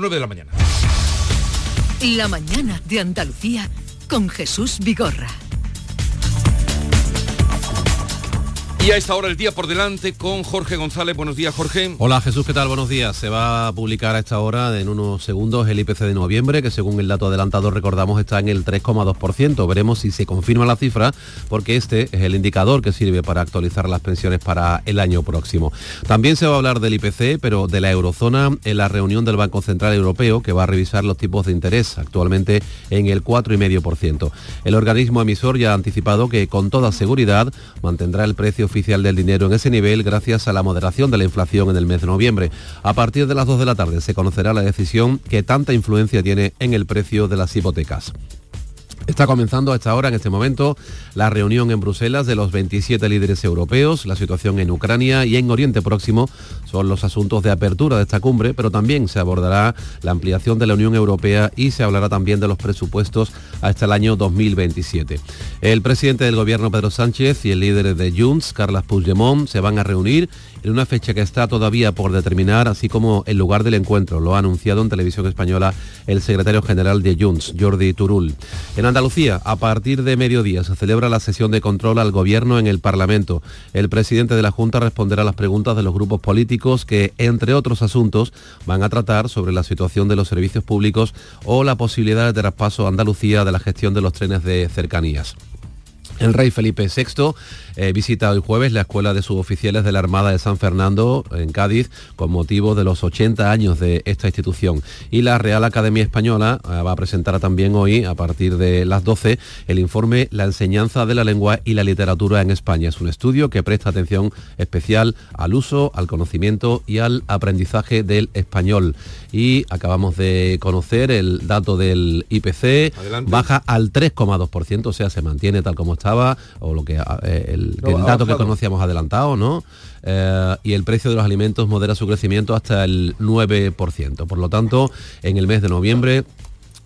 9 de la mañana. La mañana de Andalucía con Jesús Vigorra. Y a esta hora el día por delante con Jorge González. Buenos días, Jorge. Hola Jesús, ¿qué tal? Buenos días. Se va a publicar a esta hora en unos segundos el IPC de noviembre, que según el dato adelantado recordamos está en el 3,2%. Veremos si se confirma la cifra, porque este es el indicador que sirve para actualizar las pensiones para el año próximo. También se va a hablar del IPC, pero de la eurozona en la reunión del Banco Central Europeo, que va a revisar los tipos de interés, actualmente en el 4,5%. El organismo emisor ya ha anticipado que con toda seguridad mantendrá el precio oficial del dinero en ese nivel gracias a la moderación de la inflación en el mes de noviembre. A partir de las 2 de la tarde se conocerá la decisión que tanta influencia tiene en el precio de las hipotecas. Está comenzando a esta hora, en este momento, la reunión en Bruselas de los 27 líderes europeos. La situación en Ucrania y en Oriente Próximo son los asuntos de apertura de esta cumbre, pero también se abordará la ampliación de la Unión Europea y se hablará también de los presupuestos hasta el año 2027. El presidente del gobierno, Pedro Sánchez, y el líder de Junts, Carles Puigdemont, se van a reunir en una fecha que está todavía por determinar, así como el lugar del encuentro. Lo ha anunciado en televisión española el secretario general de Junts, Jordi Turul. En Andalucía, a partir de mediodía, se celebra la sesión de control al gobierno en el Parlamento. El presidente de la Junta responderá a las preguntas de los grupos políticos que, entre otros asuntos, van a tratar sobre la situación de los servicios públicos o la posibilidad de traspaso a Andalucía de la gestión de los trenes de cercanías. El rey Felipe VI eh, visita hoy jueves la Escuela de Suboficiales de la Armada de San Fernando en Cádiz con motivo de los 80 años de esta institución. Y la Real Academia Española eh, va a presentar también hoy, a partir de las 12, el informe La enseñanza de la lengua y la literatura en España. Es un estudio que presta atención especial al uso, al conocimiento y al aprendizaje del español. Y acabamos de conocer el dato del IPC, baja al 3,2%, o sea, se mantiene tal como o lo que eh, el, No, el ha dato que conocíamos adelantado, ¿no? Eh, y el precio de los alimentos modera su crecimiento hasta el 9%. Por lo tanto, en el mes de noviembre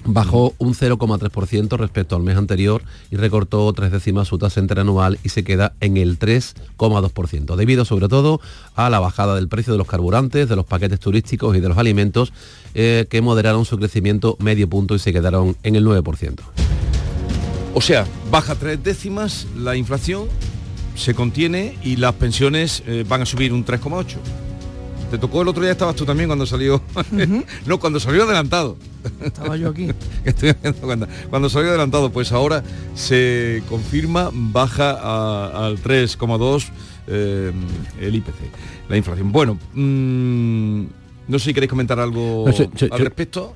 bajó un 0,3% respecto al mes anterior y recortó tres décimas su tasa interanual y se queda en el 3,2%, debido sobre todo a la bajada del precio de los carburantes, de los paquetes turísticos y de los alimentos, eh, que moderaron su crecimiento medio punto y se quedaron en el 9%. O sea, baja tres décimas la inflación, se contiene y las pensiones eh, van a subir un 3,8. Te tocó el otro día, estabas tú también cuando salió. no, cuando salió adelantado. Estaba yo aquí. Estoy cuando, cuando salió adelantado, pues ahora se confirma, baja a- al 3,2 eh, el IPC, la inflación. Bueno, mm, no sé si queréis comentar algo No, yo- yo- al yo- respecto.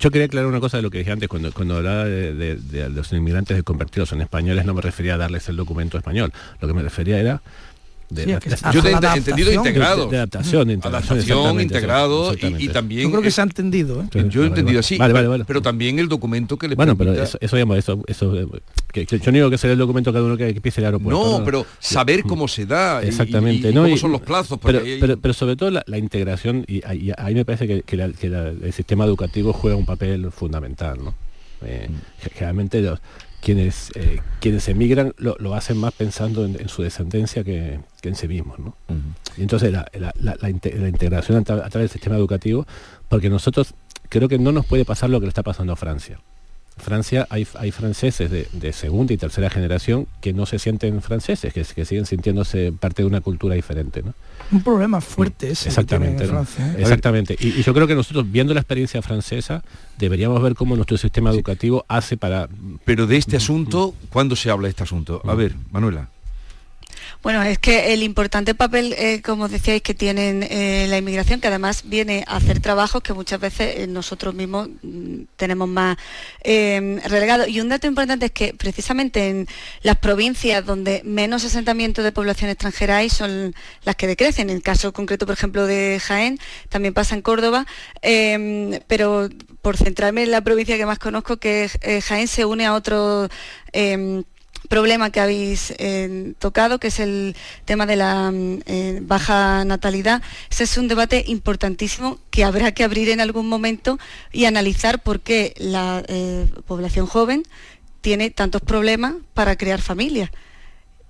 Yo quería aclarar una cosa de lo que dije antes, cuando, hablaba de, los inmigrantes convertidos en españoles, no me refería a darles el documento español, lo que me refería era de, Sí, Yo te he entendido integrado. de- de adaptación, de integración, Adaptación, integrado y- también... Yo creo que se ha entendido, ¿eh? Yo he entendido así, Vale, vale, vale. pero también el documento que le Bueno, pero eso, eso, digamos, eso, eso, eh, que, que yo no digo que sea el documento cada uno que, que pise el aeropuerto. No, pero saber cómo se da Exactamente, y, y ¿no? cómo Y- son los plazos. Pero, hay- pero, pero sobre todo la, la integración, y, ahí- me parece que, que la- que la- el sistema educativo juega un papel fundamental. ¿no? Eh, Mm. ge- Generalmente los, quienes, eh, quienes emigran lo, lo hacen más pensando en, en su descendencia que, que en sí mismos. ¿no? Y entonces la, la- la- la inte- la integración a, tra- a través del sistema educativo, porque nosotros creo que no nos puede pasar lo que le está pasando a Francia. Francia hay, hay franceses de, de segunda y tercera generación que no se sienten franceses, que, que siguen sintiéndose parte de una cultura diferente. ¿no? Un problema fuerte ese que tienen Exactamente. en ¿no? Francia. ¿eh? Exactamente. Y, y yo creo que nosotros, viendo la experiencia francesa, deberíamos ver cómo nuestro sistema educativo hace para... Pero de este asunto, ¿cuándo se habla de este asunto? A ver, Manuela. Bueno, es que el importante papel, eh, como decíais, que tienen eh, la inmigración, que además viene a hacer trabajos que muchas veces eh, nosotros mismos mm, tenemos más relegados. Y un dato importante es que precisamente en las provincias donde menos asentamiento de población extranjera hay son las que decrecen. En el caso concreto, por ejemplo, de Jaén, también pasa en Córdoba, eh, pero por centrarme en la provincia que más conozco, que Jaén se une a otro... eh, problema que habéis eh, tocado, que es el tema de la mm, eh, baja natalidad. Ese es un debate importantísimo que habrá que abrir en algún momento y analizar por qué la eh, población joven tiene tantos problemas para crear familias.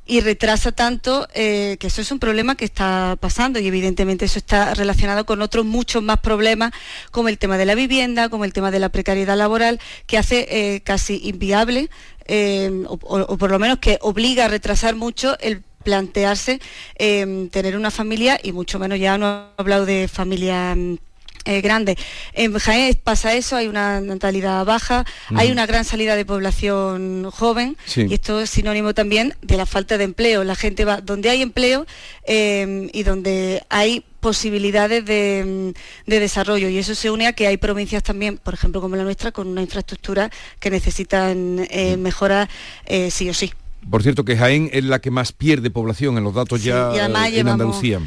y retrasa tanto que eso es un problema que está pasando y evidentemente eso está relacionado con otros muchos más problemas como el tema de la vivienda, como el tema de la precariedad laboral, que hace casi inviable eh, o, o por lo menos que obliga a retrasar mucho el plantearse eh, tener una familia y mucho menos ya no he hablado de familia mm, eh, grande. En Jaén pasa eso, hay una natalidad baja, hay una gran salida de población joven Sí. y esto es sinónimo también de la falta de empleo. La gente va donde hay empleo eh, y donde hay posibilidades de, mm, de desarrollo y eso se une a que hay provincias también, por ejemplo como la nuestra, con una infraestructura que necesitan eh, mejorar eh, sí o sí. Por cierto, que Jaén es la que más pierde población en los datos Sí, ya y además en llevamos Andalucía.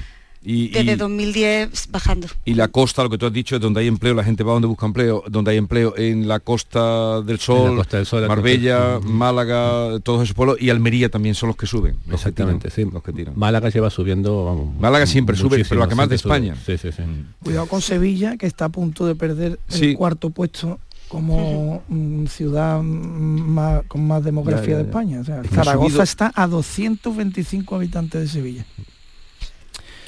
Y, Desde y- 2010 bajando. y la costa, lo que tú has dicho, es donde hay empleo, la gente va donde busca empleo, donde hay empleo en la Costa del Sol, Costa del Sol, la Marbella, Costa- Málaga, todos esos pueblos, y Almería también son los que suben. los que Exactamente, tiran, sí. Los que tiran. Málaga lleva subiendo, vamos. Málaga siempre sube, pero la que más de España. Sí, sí, sí. Cuidado con Sevilla, que está a punto de perder Sí. el cuarto puesto como mm, ciudad mm, más- con más demografía Ya, ya, de. España. O sea, Zaragoza subido- está a 225 habitantes de Sevilla.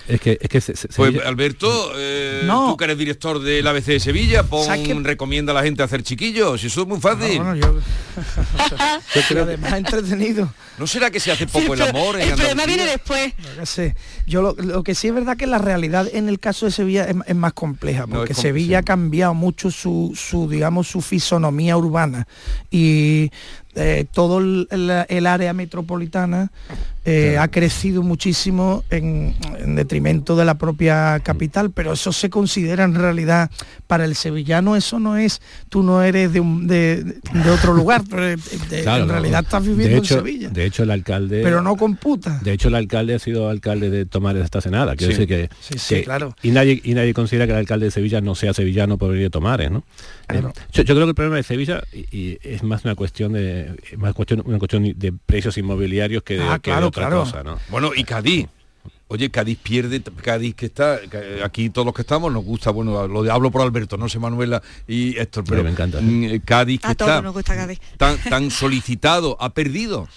Es que, es que se- se- Pues Sevilla- Alberto, eh, No. tú que eres director del ABC de Sevilla, pon, recomienda a la gente hacer chiquillos, eso es muy fácil. Ah, bueno, yo- además entretenido. ¿No será que se hace poco el amor en el problema viene después. Yo qué sé. Yo lo, lo que sí es verdad que la realidad en el caso de Sevilla es, es más compleja, No, porque Sevilla ha cambiado mucho su, su, digamos, su fisonomía urbana y eh, todo el, el- el área metropolitana eh, ha crecido muchísimo en, en detrimento de la propia capital, pero eso se considera en realidad para el sevillano, eso no es, tú no eres de, un- de, de otro lugar, de- Claro, en realidad estás viviendo de hecho, en Sevilla, De hecho, el alcalde... pero no computa. De hecho, el alcalde ha sido alcalde de Tomares hasta hace nada. Quiero Sí. decir que, Sí, sí, que- claro. Y nadie, y nadie considera que el alcalde de Sevilla no sea sevillano por venir de Tomares, ¿no? Claro. Eh, yo, yo creo que el problema de Sevilla y, y es más una cuestión de más cuestión, una cuestión de precios inmobiliarios que de, Ah, que de claro, otra claro. cosa, ¿no? Bueno, y Cádiz. Oye, Cádiz pierde, Cádiz que está, aquí todos los que estamos nos gusta, bueno, lo de, hablo por Alberto, no sé Manuela y Héctor, pero me encanta. mm, Cádiz que A todos está nos gusta Cádiz. tan, tan solicitado, ha perdido.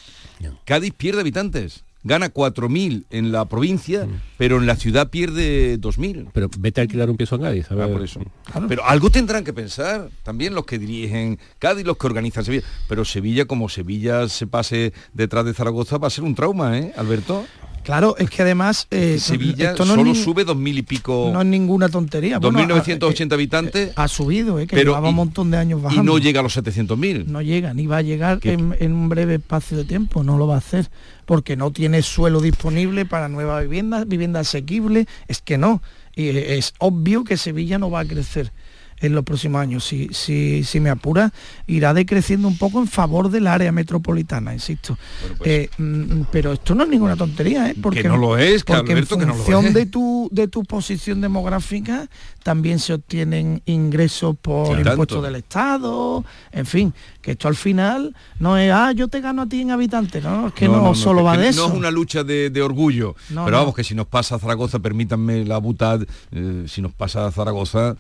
Cádiz pierde habitantes, gana 4.000 en la provincia, Mm. pero en la ciudad pierde 2.000. Pero vete a alquilar un piso en Cádiz. a Ah, ver. por eso. Pero algo tendrán que pensar, también los que dirigen Cádiz, los que organizan Sevilla. Pero Sevilla, como Sevilla se pase detrás de Zaragoza, va a ser un trauma, ¿eh, Alberto? Claro, es que además eh, Sevilla esto no solo es, sube dos mil y pico, no es ninguna tontería. Bueno, 2.980 ha- habitantes eh, ha subido, eh, que pero llevaba y- un montón de años y bajando. no llega a los 700.000. No llega, ni va a llegar en un breve espacio de tiempo, no lo va a hacer, porque no tiene suelo disponible para nuevas viviendas, vivienda asequible, es que no. Y es obvio que Sevilla no va a crecer en los próximos años. Si, si, si me apura, irá decreciendo un poco en favor del área metropolitana, insisto. pues- Eh, mm, pero esto no es ninguna tontería, ¿eh? Porque, no lo es, que porque Alberto, que en no lo función es. de tu de tu posición demográfica también se obtienen ingresos por Sí, impuestos tanto. del Estado, en fin, que esto al final no es, ah, yo te gano a ti en habitantes, no, es que no, solo que- va que de no eso. es una lucha de, de orgullo. No, pero no. vamos, que si nos pasa a Zaragoza, permítanme la butad, eh, si nos pasa a Zaragoza,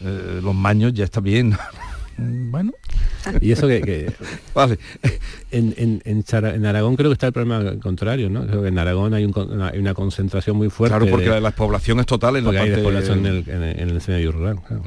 eh, los maños ya está bien. Mm, Bueno, Y eso que, que vale. en, en, en Chara- en Aragón creo que está el problema contrario, ¿no? Creo que en Aragón hay, un una, hay una concentración muy fuerte. Claro, porque de- la, la población es total en la porque hay parte... despoblación el, en el, en el escenario rural. claro.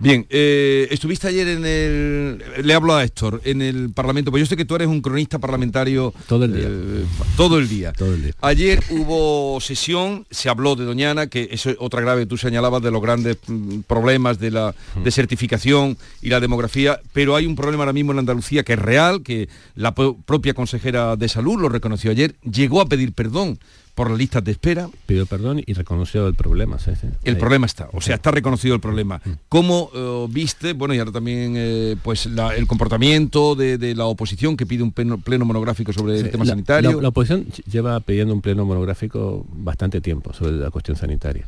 Bien, eh, estuviste ayer en el... Le hablo a Héctor, en el Parlamento, pues yo sé que tú eres un cronista parlamentario... Todo el día. eh, todo el día. Todo el día. Ayer hubo sesión, se habló de Doñana, que eso es otra grave, tú señalabas de los grandes mm, problemas de la desertificación y la demografía, pero hay un problema ahora mismo en Andalucía que es real, que la propia consejera de salud lo reconoció ayer, llegó a pedir perdón por las listas de espera, Pidió perdón y reconoció el problema. sí, el Ahí. problema está, o sea, está reconocido el problema. Mm. ¿Cómo eh, viste, bueno, y ahora también, eh, pues la- el comportamiento de, de la oposición que pide un pleno, pleno monográfico sobre el tema la- sanitario? La, la oposición lleva pidiendo un pleno monográfico bastante tiempo sobre la cuestión sanitaria.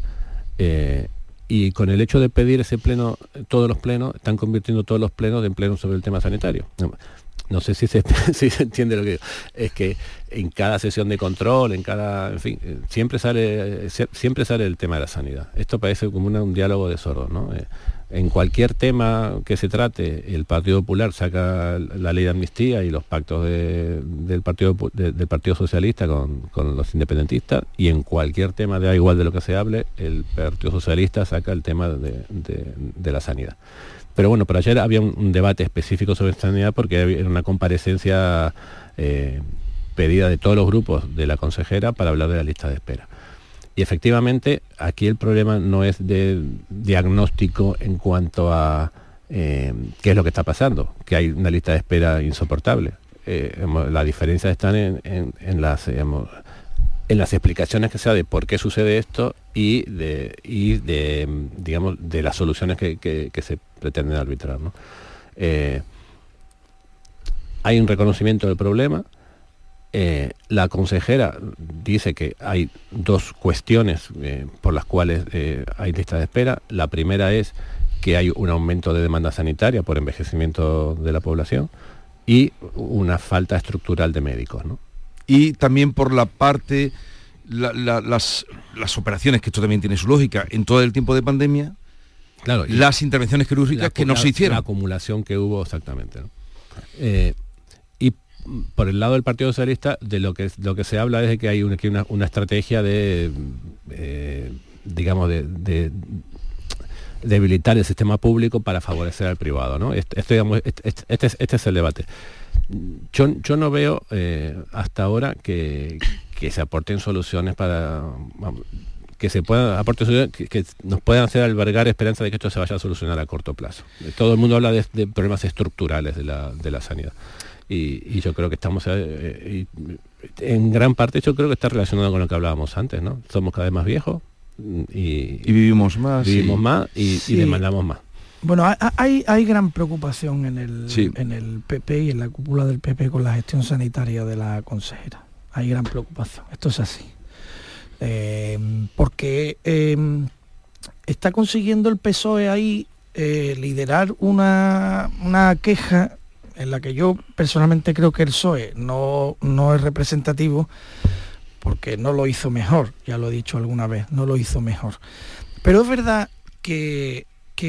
Eh, y con el hecho de pedir ese pleno, todos los plenos, están convirtiendo todos los plenos en plenos sobre el tema sanitario. No, sé si se, entiende lo que digo. Es que en cada sesión de control, en cada, en fin, eh, siempre sale, eh, sie- siempre sale el tema de la sanidad. Esto parece como un diálogo de sordos, ¿no? Eh, en cualquier tema que se trate, el Partido Popular saca la ley de amnistía y los pactos del, Partido, Socialista con, los independentistas, y en cualquier tema, da igual de lo que se hable, el Partido Socialista saca el tema de, la sanidad. Pero bueno, por ayer había un, debate específico sobre sanidad porque era una comparecencia eh, pedida de todos los grupos de la consejera para hablar de la lista de espera. Y efectivamente, aquí el problema no es de diagnóstico en cuanto a eh, qué es lo que está pasando, que hay una lista de espera insoportable. Eh, la diferencia está en, las, en las explicaciones que se da de por qué sucede esto y de, de digamos, de las soluciones que, se pretenden arbitrar. Eh, hay un reconocimiento del problema, eh, la consejera dice que hay dos cuestiones eh, por las cuales eh, hay lista de espera. La primera es que hay un aumento de demanda sanitaria por envejecimiento de la población y una falta estructural de médicos. Y también por la parte, las, operaciones, que esto también tiene su lógica, en todo el tiempo de pandemia, claro, las intervenciones quirúrgicas que no se hicieron. La acumulación que hubo exactamente por el lado del Partido Socialista, de lo que, lo que se habla es de que hay una, una, estrategia de, eh, digamos, de, debilitar el sistema público para favorecer al privado. ¿no? Este, este, este, este, es el debate. Yo, yo no veo eh, hasta ahora que, se aporten soluciones para... que se puedan que, nos puedan hacer albergar esperanza de que esto se vaya a solucionar a corto plazo. Todo el mundo habla de, problemas estructurales de la, de la sanidad y, yo creo que estamos eh, eh, en gran parte yo creo que está relacionado con lo que hablábamos antes no somos cada vez más viejos y, vivimos más vivimos más y, demandamos más bueno, hay, hay gran preocupación en el, en el PP y en la cúpula del PP con la gestión sanitaria de la consejera. Hay gran preocupación. Esto es así. Eh, porque está consiguiendo el PSOE ahí liderar una, una queja en la que yo personalmente creo que el PSOE no, no es representativo, porque no lo hizo mejor, ya lo he dicho alguna vez, no lo hizo mejor. Pero es verdad que,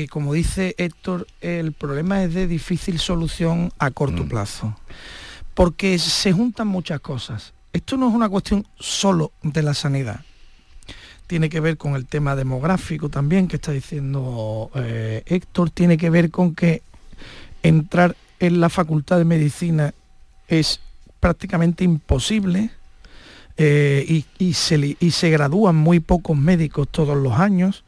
como dice Héctor, el problema es de difícil solución a corto mm. plazo, porque se juntan muchas cosas. Esto no es una cuestión solo de la sanidad, tiene que ver con el tema demográfico también que está diciendo eh, Héctor, tiene que ver con que entrar en la Facultad de Medicina es prácticamente imposible eh, y, se, y se gradúan muy pocos médicos todos los años.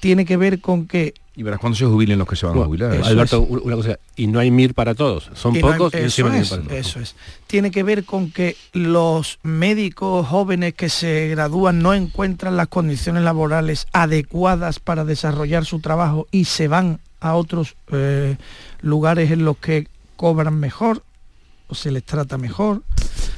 Tiene que ver con que y verás cuándo se jubilen los que se van a jubilar. Alberto, una cosa, y no hay MIR para todos, son pocos y eso, es, eso es. Tiene que ver con que los médicos jóvenes que se gradúan no encuentran las condiciones laborales adecuadas para desarrollar su trabajo y se van a otros eh, lugares en los que cobran mejor o se les trata mejor.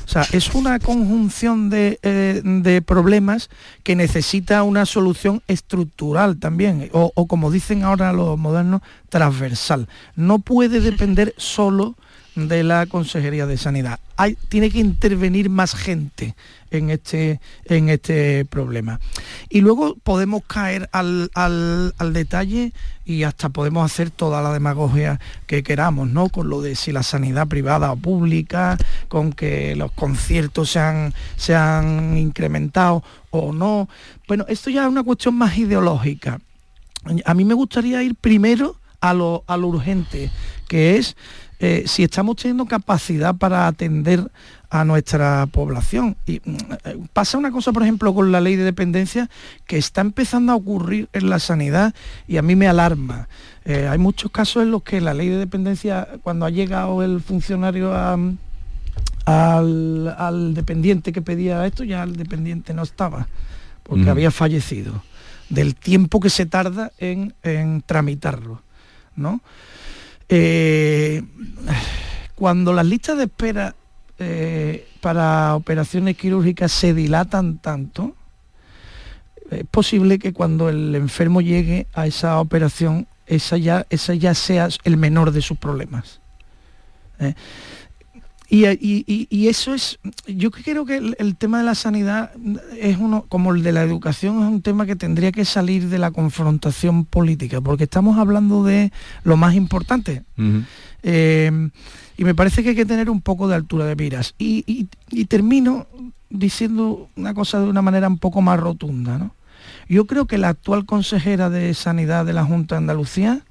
O sea, es una conjunción de, eh, de problemas que necesita una solución estructural también, o, o, como dicen ahora los modernos, transversal. No puede depender solo de la Consejería de Sanidad. Hay, tiene que intervenir más gente en este, en este problema. Y luego podemos caer al, detalle y hasta podemos hacer toda la demagogia que queramos, ¿no? Con lo de si la sanidad privada o pública, con que los conciertos se han, se han incrementado o no. Bueno, esto ya es una cuestión más ideológica. A mí me gustaría ir primero a lo, a lo urgente, que es eh, si estamos teniendo capacidad para atender a nuestra población. Y mm, eh, pasa una cosa, por ejemplo, con la ley de dependencia que está empezando a ocurrir en la sanidad y a mí me alarma. Eh, hay muchos casos en los que la ley de dependencia, cuando ha llegado el funcionario al, dependiente que pedía esto, ya el dependiente no estaba, porque había fallecido, del tiempo que se tarda en, en tramitarlo. ¿no? Eh, cuando las listas de espera eh, para operaciones quirúrgicas se dilatan tanto, es posible que cuando el enfermo llegue a esa operación, esa ya, esa ya sea el menor de sus problemas. ¿eh? Y, eso es, yo creo que el, tema de la sanidad es uno, como el de la educación, es un tema que tendría que salir de la confrontación política, porque estamos hablando de lo más importante. Eh, y me parece que hay que tener un poco de altura de miras. Y, termino diciendo una cosa de una manera un poco más rotunda. ¿no? Yo creo que la actual consejera de Sanidad de la Junta de Andalucía,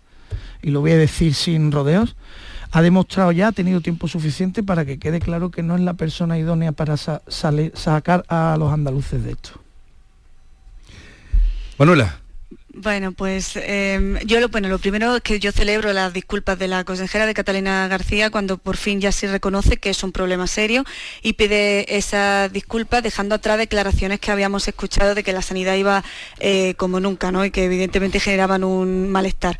y lo voy a decir sin rodeos, ha demostrado ya, ha tenido tiempo suficiente para que quede claro que no es la persona idónea para sacar a los andaluces de esto. Manuela. Bueno, pues em, yo lo, bueno, lo primero es que yo celebro las disculpas de la consejera de Catalina García cuando por fin ya se reconoce que es un problema serio y pide esas disculpas dejando atrás declaraciones que habíamos escuchado de que la sanidad iba eh, como nunca, ¿no? Y que evidentemente generaban un malestar.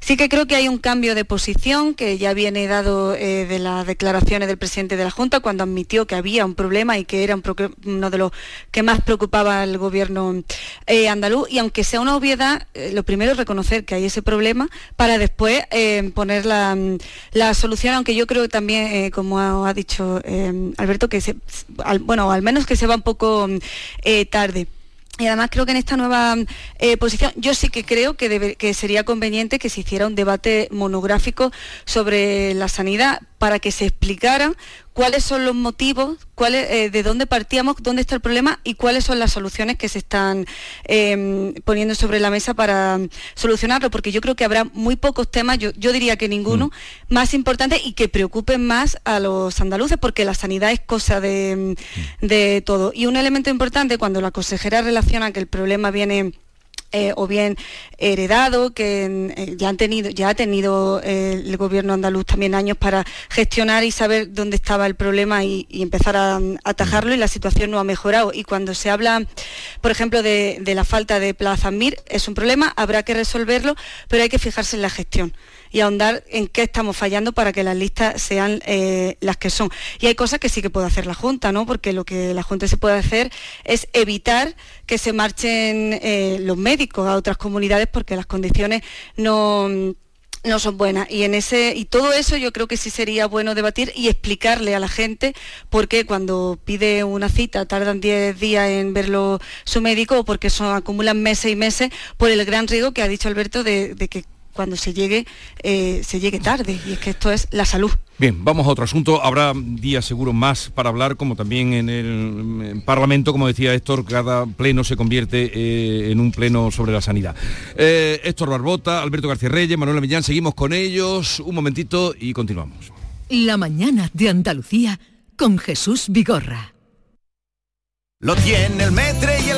Sí que creo que hay un cambio de posición que ya viene dado eh, de las declaraciones del presidente de la Junta cuando admitió que había un problema y que era uno de los que más preocupaba al gobierno eh, andaluz. Y aunque sea una obviedad, eh, lo primero es reconocer que hay ese problema para después poner la, solución, aunque yo creo también, como ha, dicho Alberto, que se, bueno, al menos que se va un poco tarde. Y además creo que en esta nueva eh, posición yo sí que creo que, que, sería conveniente que se hiciera un debate monográfico sobre la sanidad para que se explicara cuáles son los motivos, eh, de dónde partíamos, dónde está el problema y cuáles son las soluciones que se están em, poniendo sobre la mesa para solucionarlo, porque yo creo que habrá muy pocos temas, yo, diría que ninguno, mm. más importantes y que preocupen más a los andaluces, porque la sanidad es cosa de, mm. de todo. Y un elemento importante cuando la consejera relaciona que el problema viene eh, o bien heredado, que eh, ya, han tenido, ya ha tenido eh, el gobierno andaluz también años para gestionar y saber dónde estaba el problema y, empezar a, atajarlo y la situación no ha mejorado. Y cuando se habla, por ejemplo, de la falta de Plaza Mir, es un problema, habrá que resolverlo, pero hay que fijarse en la gestión y ahondar en qué estamos fallando para que las listas sean eh, las que son. Y hay cosas que sí que puede hacer la Junta, ¿no? Porque lo que la Junta se puede hacer es evitar que se marchen eh, los médicos a otras comunidades porque las condiciones no no son buenas y en ese y todo eso yo creo que sí sería bueno debatir y explicarle a la gente por qué cuando pide una cita tardan 10 días en verlo su médico o porque son acumulan meses y meses por el gran riesgo que ha dicho Alberto de que cuando se llegue, eh, se llegue tarde. Y es que esto es la salud. Bien, vamos a otro asunto. Habrá días seguros más para hablar, como también en el Parlamento, como decía Héctor, cada pleno se convierte eh, en un pleno sobre la sanidad. Eh, Héctor Barbota, Alberto García Reyes, Manuel Millán, seguimos con ellos. Un momentito y continuamos. La mañana de Andalucía con Jesús Vigorra. Lo tiene el metre y el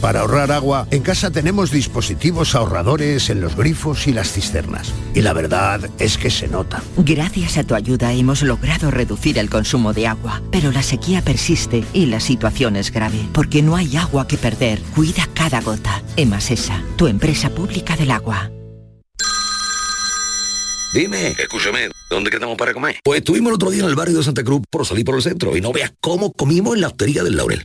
Para ahorrar agua, en casa tenemos dispositivos ahorradores en los grifos y las cisternas. Y la verdad es que se nota. Gracias a tu ayuda hemos logrado reducir el consumo de agua, pero la sequía persiste y la situación es grave, porque no hay agua que perder. Cuida cada gota. Emasesa, tu empresa pública del agua. Dime, escúchame, ¿dónde quedamos para comer? Pues estuvimos el otro día en el barrio de Santa Cruz por salir por el centro y no veas cómo comimos en la hostería del Laurel.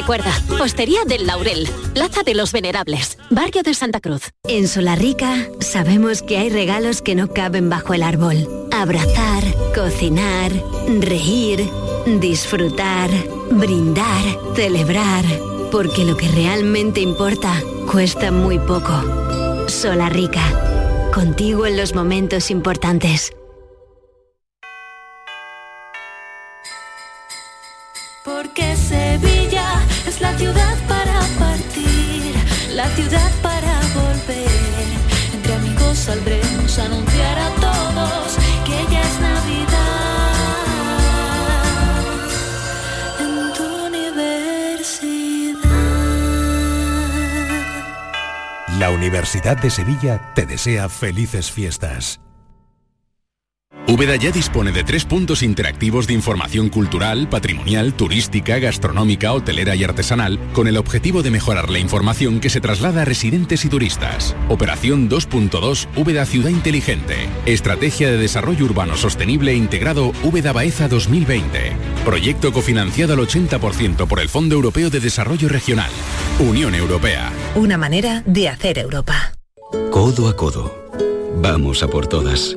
Recuerda, Postería del Laurel, Plaza de los Venerables, Barrio de Santa Cruz. En Solarrica sabemos que hay regalos que no caben bajo el árbol. Abrazar, cocinar, reír, disfrutar, brindar, celebrar. Porque lo que realmente importa cuesta muy poco. Solarrica, contigo en los momentos importantes. Porque la ciudad para partir, la ciudad para volver. Entre amigos saldremos a anunciar a todos que ya es Navidad en tu universidad. La Universidad de Sevilla te desea felices fiestas. Úbeda ya dispone de tres puntos interactivos de información cultural, patrimonial, turística, gastronómica, hotelera y artesanal, con el objetivo de mejorar la información que se traslada a residentes y turistas. Operación 2.2 Úbeda Ciudad Inteligente. Estrategia de Desarrollo Urbano Sostenible e Integrado Úbeda Baeza 2020. Proyecto cofinanciado al 80% por el Fondo Europeo de Desarrollo Regional. Unión Europea. Una manera de hacer Europa. Codo a codo. Vamos a por todas.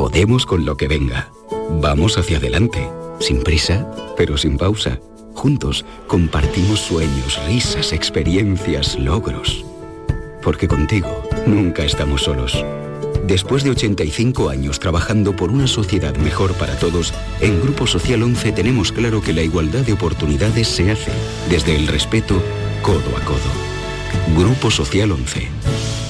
Podemos con lo que venga. Vamos hacia adelante. Sin prisa, pero sin pausa. Juntos compartimos sueños, risas, experiencias, logros. Porque contigo nunca estamos solos. Después de 85 años trabajando por una sociedad mejor para todos, en Grupo Social 11 tenemos claro que la igualdad de oportunidades se hace desde el respeto codo a codo. Grupo Social 11.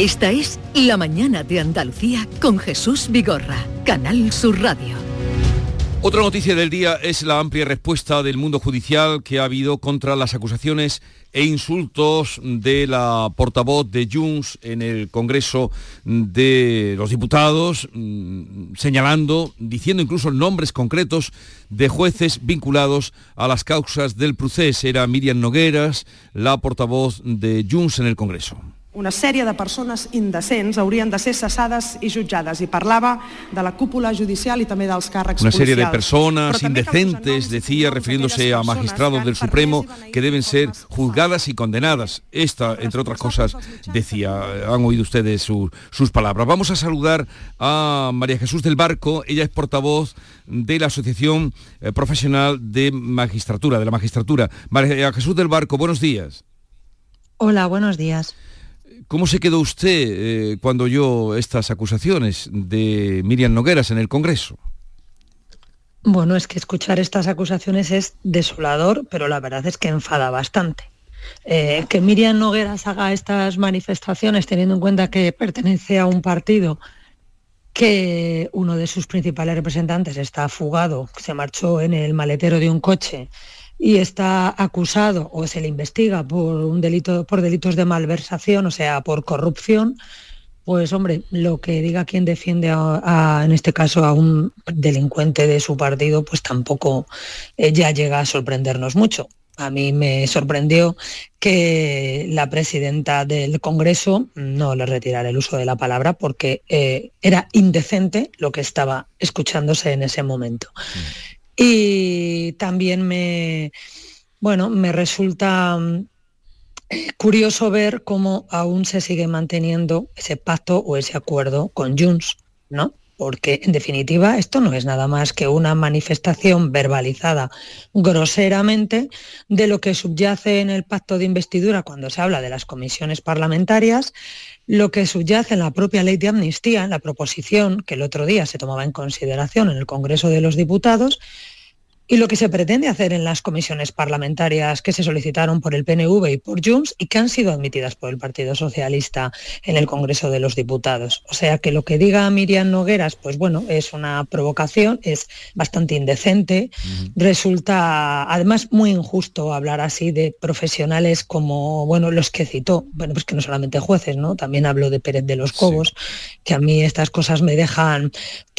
Esta es La mañana de Andalucía con Jesús Vigorra, Canal Sur Radio. Otra noticia del día es la amplia respuesta del mundo judicial que ha habido contra las acusaciones e insultos de la portavoz de Junts en el Congreso de los Diputados, mm, señalando, diciendo incluso nombres concretos de jueces vinculados a las causas del procés. Era Miriam Nogueras, la portavoz de Junts en el Congreso. Una sèrie de persones indecents haurien de ser cessades i jutjades i parlava de la cúpula judicial i també dels càrrecs Una serie de personas indecentes, decía, refiriéndose a magistrados del Supremo, que deben ser juzgadas y condenadas. Esta, entre otras cosas, decía, han oído ustedes su- sus palabras. Vamos a saludar a María Jesús del Barco, ella es portavoz de la Asociación eh, Profesional de Magistratura, de la Magistratura. María Jesús del Barco, buenos días. Hola, buenos días. ¿Cómo se quedó usted eh, cuando oyó estas acusaciones de Miriam Nogueras en el Congreso? Bueno, es que escuchar estas acusaciones es desolador, pero la verdad es que enfada bastante. Eh, que Miriam Nogueras haga estas manifestaciones teniendo en cuenta que pertenece a un partido que uno de sus principales representantes está fugado, se marchó en el maletero de un coche y está acusado o se le investiga por un delito por delitos de malversación, o sea, por corrupción, pues hombre, lo que diga quien defiende en este caso a un delincuente de su partido, pues tampoco eh, ya llega a sorprendernos mucho. A mí me sorprendió que la presidenta del Congreso no le retirara el uso de la palabra porque eh, era indecente lo que estaba escuchándose en ese momento. Y también me, bueno, me resulta mm, curioso ver cómo aún se sigue manteniendo ese pacto o ese acuerdo con Junts, ¿no? Porque en definitiva esto no es nada más que una manifestación verbalizada groseramente de lo que subyace en el pacto de investidura cuando se habla de las comisiones parlamentarias, lo que subyace en la propia ley de amnistía, en la proposición que el otro día se tomaba en consideración en el Congreso de los Diputados, y lo que se pretende hacer en las comisiones parlamentarias que se solicitaron por el PNV y por Junts y que han sido admitidas por el Partido Socialista en el Congreso de los Diputados. O sea que lo que diga Miriam Nogueras, pues bueno, es una provocación, es bastante indecente, resulta además muy injusto hablar así de profesionales como, bueno, los que citó, bueno, pues que no solamente jueces, ¿no? También hablo de Pérez de los Cobos, que a mí estas cosas me dejan,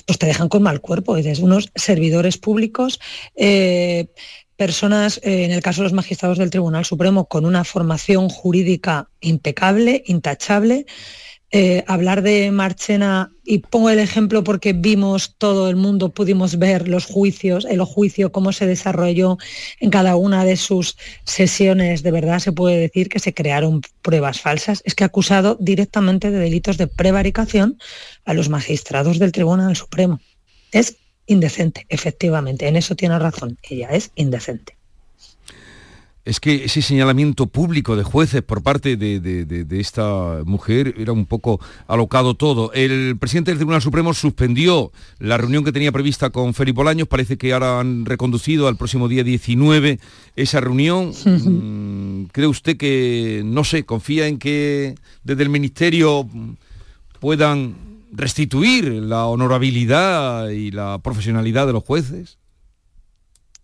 pues te dejan con mal cuerpo, dices, unos servidores públicos eh, personas, eh, en el caso de los magistrados del Tribunal Supremo, con una formación jurídica impecable, intachable. Eh, hablar de Marchena, y pongo el ejemplo porque vimos todo el mundo, pudimos ver los juicios, el juicio, cómo se desarrolló en cada una de sus sesiones, de verdad se puede decir que se crearon pruebas falsas. Es que ha acusado directamente de delitos de prevaricación a los magistrados del Tribunal Supremo. Indecente, efectivamente. En eso tiene razón. Ella es indecente. Es que ese señalamiento público de jueces por parte de, esta mujer era un poco alocado todo. El presidente del Tribunal Supremo suspendió la reunión que tenía prevista con Felipe Bolaños. Parece que ahora han reconducido al próximo día 19 esa reunión. Mm, ¿Cree usted que, no sé, confía en que desde el Ministerio puedan restituir la honorabilidad y la profesionalidad de los jueces?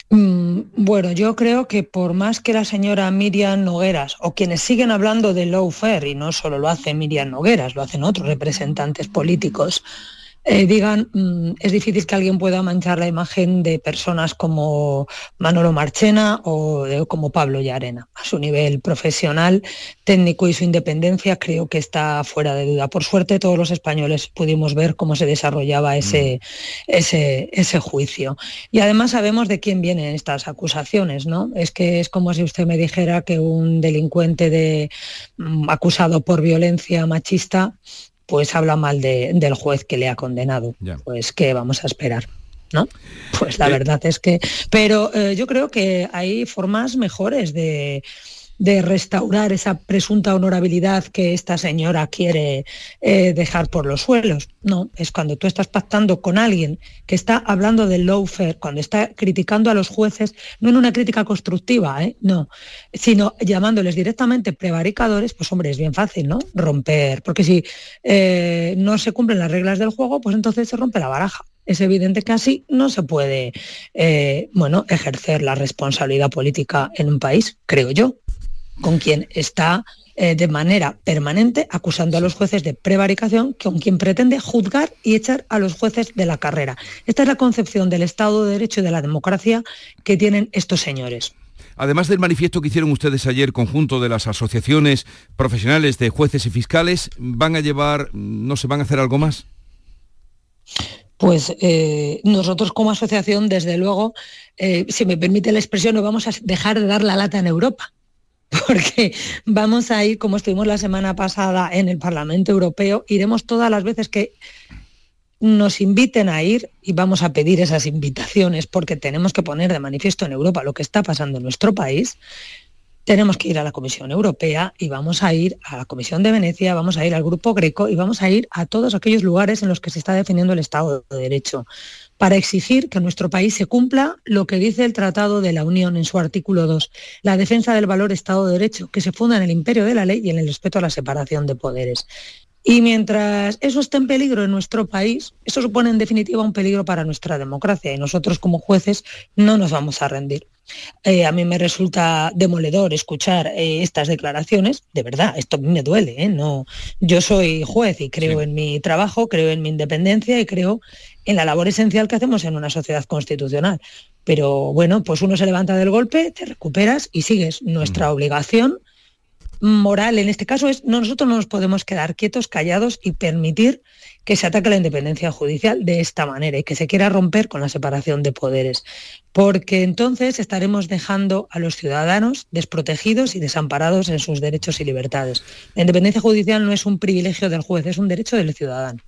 Mm, bueno, yo creo que por más que la señora Miriam Nogueras o quienes siguen hablando de lawfare, y no solo lo hace Miriam Nogueras, lo hacen otros representantes políticos, eh, digan, mm, es difícil que alguien pueda manchar la imagen de personas como Manolo Marchena o como Pablo Yarena. A su nivel profesional, técnico y su independencia creo que está fuera de duda. Por suerte todos los españoles pudimos ver cómo se desarrollaba ese, mm. ese, ese juicio. Y además sabemos de quién vienen estas acusaciones, ¿no? Es que es como si usted me dijera que un delincuente de, mm, acusado por violencia machista pues habla mal del juez que le ha condenado. Pues qué vamos a esperar. ¿No? Pues la eh, verdad es que, pero eh, yo creo que hay formas mejores de, de restaurar esa presunta honorabilidad que esta señora quiere eh, dejar por los suelos. No, es cuando tú estás pactando con alguien que está hablando del lawfare, cuando está criticando a los jueces, no en una crítica constructiva, ¿eh? no, sino llamándoles directamente prevaricadores, pues hombre, es bien fácil, ¿no? Romper, porque si eh, no se cumplen las reglas del juego, pues entonces se rompe la baraja es evidente que así no se puede bueno, ejercer la responsabilidad política en un país, creo yo con quien está eh, de manera permanente acusando a los jueces de prevaricación, con quien pretende juzgar y echar a los jueces de la carrera. Esta es la concepción del Estado de Derecho y de la democracia que tienen estos señores. Además del manifiesto que hicieron ustedes ayer, conjunto de las asociaciones profesionales de jueces y fiscales, ¿van a llevar, no se van a hacer algo más? Pues eh, nosotros como asociación, desde luego, eh, si me permite la expresión, no vamos a dejar de dar la lata en Europa porque vamos a ir, como estuvimos la semana pasada en el Parlamento Europeo, iremos todas las veces que nos inviten a ir y vamos a pedir esas invitaciones porque tenemos que poner de manifiesto en Europa lo que está pasando en nuestro país. Tenemos que ir a la Comisión Europea y vamos a ir a la Comisión de Venecia, vamos a ir al Grupo Greco y vamos a ir a todos aquellos lugares en los que se está defendiendo el Estado de Derecho para exigir que nuestro país se cumpla lo que dice el Tratado de la Unión en su artículo 2, la defensa del valor Estado de Derecho, que se funda en el imperio de la ley y en el respeto a la separación de poderes. Y mientras eso esté en peligro en nuestro país, eso supone en definitiva un peligro para nuestra democracia y nosotros como jueces no nos vamos a rendir. Eh, a mí me resulta demoledor escuchar eh, estas declaraciones, de verdad, esto me duele, ¿eh? no, yo soy juez y creo en mi trabajo, creo en mi independencia y creo en la labor esencial que hacemos en una sociedad constitucional. Pero bueno, pues uno se levanta del golpe, te recuperas y sigues. Nuestra obligación moral en este caso es no, nosotros no nos podemos quedar quietos, callados y permitir que se ataque la independencia judicial de esta manera y que se quiera romper con la separación de poderes, porque entonces estaremos dejando a los ciudadanos desprotegidos y desamparados en sus derechos y libertades. La independencia judicial no es un privilegio del juez, es un derecho del ciudadano.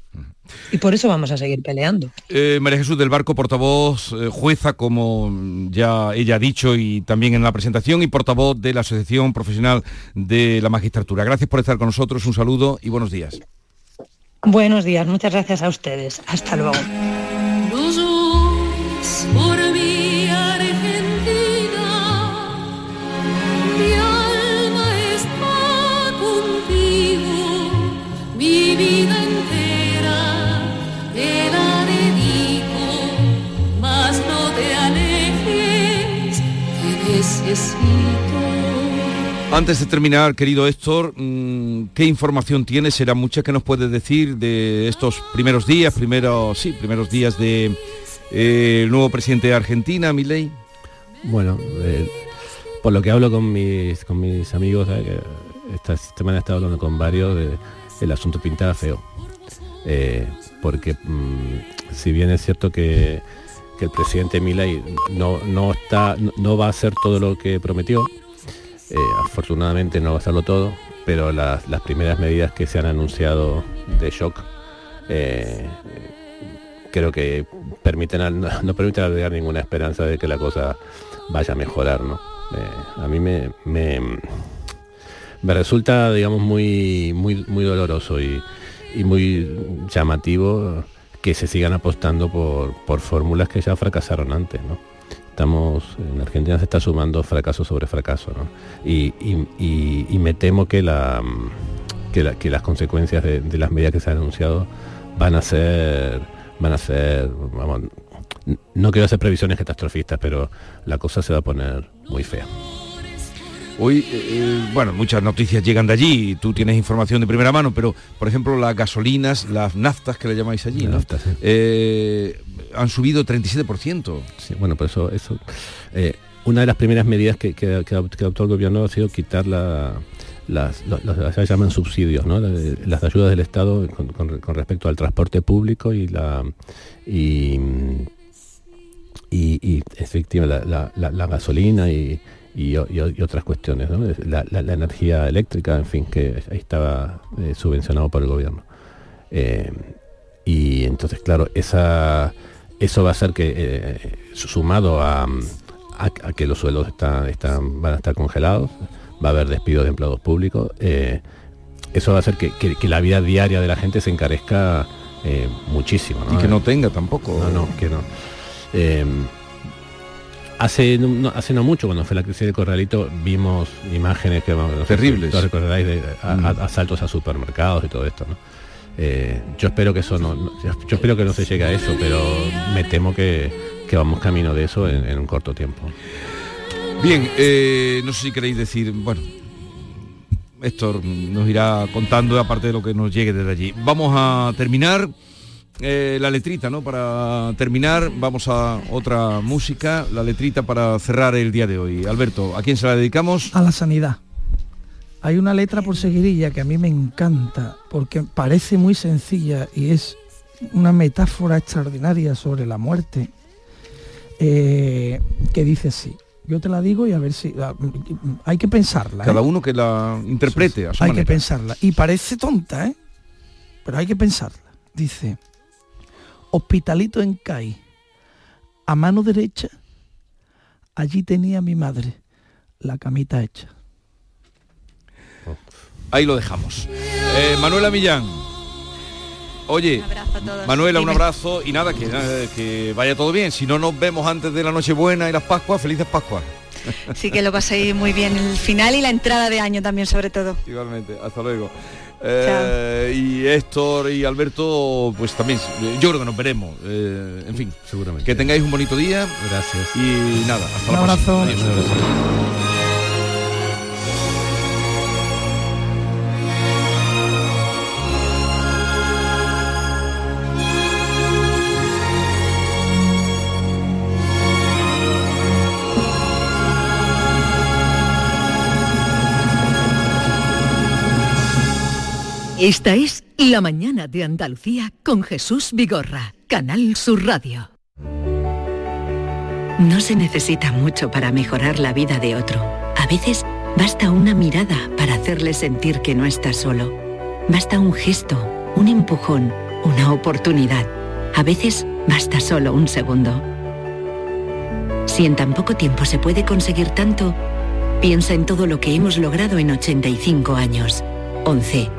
Y por eso vamos a seguir peleando. Eh, María Jesús del Barco, portavoz eh, jueza, como ya ella ha dicho y también en la presentación, y portavoz de la Asociación Profesional de la Magistratura. Gracias por estar con nosotros, un saludo y buenos días. Buenos días, muchas gracias a ustedes. Hasta luego. Antes de terminar, querido Héctor, mm, ¿qué información tienes? Será mucha que nos puedes decir de estos primeros días, primeros, sí, primeros días de eh, el nuevo presidente de Argentina, Milei. Bueno, eh, por lo que hablo con mis con mis amigos, eh, esta semana he estado hablando con varios, de- el asunto pintaba feo. Eh, porque mm, si bien es cierto que, que el presidente Milei no, no, no va a hacer todo lo que prometió, eh, afortunadamente no va a hacerlo todo, pero las, las primeras medidas que se han anunciado de shock eh, creo que permiten no permiten albergar ninguna esperanza de que la cosa vaya a mejorar, ¿no? Eh, a mí me, me, me resulta, digamos, muy, muy, muy doloroso y, y muy llamativo que se sigan apostando por, por fórmulas que ya fracasaron antes, ¿no? Estamos, en Argentina se está sumando fracaso sobre fracaso. Y, y- me temo que, la, que, la- que las consecuencias de, de las medidas que se han anunciado van a ser, van a ser, vamos, no quiero hacer previsiones catastrofistas, pero la cosa se va a poner muy fea. Hoy, eh, eh, bueno, muchas noticias llegan de allí, tú tienes información de primera mano, pero por ejemplo las gasolinas, las naftas que le llamáis allí, ¿no? Naftas, sí. Eh, han subido 37%. Sí, bueno, por eso, eso eh, una de las primeras medidas que, que- que adop- que adoptó el gobierno ha sido quitar la, las, se llaman subsidios, ¿no? La- las ayudas del Estado con, con- con respecto al transporte público y la y, y, y, efectivamente la- la gasolina y, y otras cuestiones, ¿no? la, la- la energía eléctrica, en fin, que ahí estaba eh, subvencionado por el gobierno. Eh, y entonces, claro, esa, eso va a hacer que, eh, sumado a, a- a que los sueldos están, están, van a estar congelados, va a haber despidos de empleados públicos, eso va a hacer que, que- que la vida diaria de la gente se encarezca eh, muchísimo. Y que no tenga tampoco. No, no, que no. Eh, hace, no, hace no mucho, cuando fue la crisis del corralito, vimos imágenes que sé si Terribles. todos recordaréis de a- Mm. a- asaltos a supermercados y todo esto, ¿no? Eh, yo espero que eso no, no- yo, yo espero que no se llegue a eso, pero me temo que, que vamos camino de eso en, en un corto tiempo. Bien, eh, no sé si queréis decir, bueno, Héctor nos irá contando aparte de lo que nos llegue desde allí. Vamos a terminar eh, la letrita, ¿no? Para terminar, vamos a otra música, la letrita para cerrar el día de hoy. Alberto, ¿a quién se la dedicamos? a la sanidad. Hay una letra por seguirilla que a mí me encanta porque parece muy sencilla y es una metáfora extraordinaria sobre la muerte eh, que dice así. Yo te la digo y a ver si ah, hay que pensarla. ¿eh? Cada uno que la interprete a su hay manera. que pensarla. Y parece tonta, ¿eh? Pero hay que pensarla. Dice, hospitalito en CAI, a mano derecha, allí tenía mi madre la camita hecha. Ahí lo dejamos. Eh, Manuela Millán. Oye, todos. Manuela, un abrazo y nada, que, que vaya todo bien. Si no nos vemos antes de la Nochebuena y las Pascuas, felices Pascuas. Sí que lo paséis muy bien el final y la entrada de año también sobre todo. Igualmente, hasta luego. Eh, y Héctor y Alberto, pues también, eh, yo creo que nos veremos. eh, en fin, seguramente. Que tengáis un bonito día. Gracias. Y nada, hasta Un la próxima. abrazo. Esta es La mañana de Andalucía con Jesús Vigorra, Canal Sur Radio. No se necesita mucho para mejorar la vida de otro. A veces basta una mirada para hacerle sentir que no está solo. Basta un gesto, un empujón, una oportunidad. A veces basta solo un segundo. Si en tan poco tiempo se puede conseguir tanto, piensa en todo lo que hemos logrado en 85 años. 11.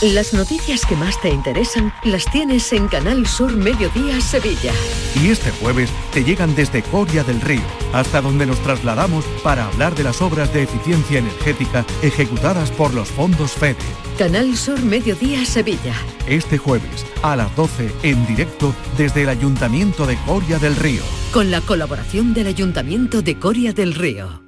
Las noticias que más te interesan las tienes en Canal Sur Mediodía Sevilla. Y este jueves te llegan desde Coria del Río, hasta donde nos trasladamos para hablar de las obras de eficiencia energética ejecutadas por los fondos FEDE. Canal Sur Mediodía Sevilla. Este jueves a las 12 en directo desde el Ayuntamiento de Coria del Río. Con la colaboración del Ayuntamiento de Coria del Río.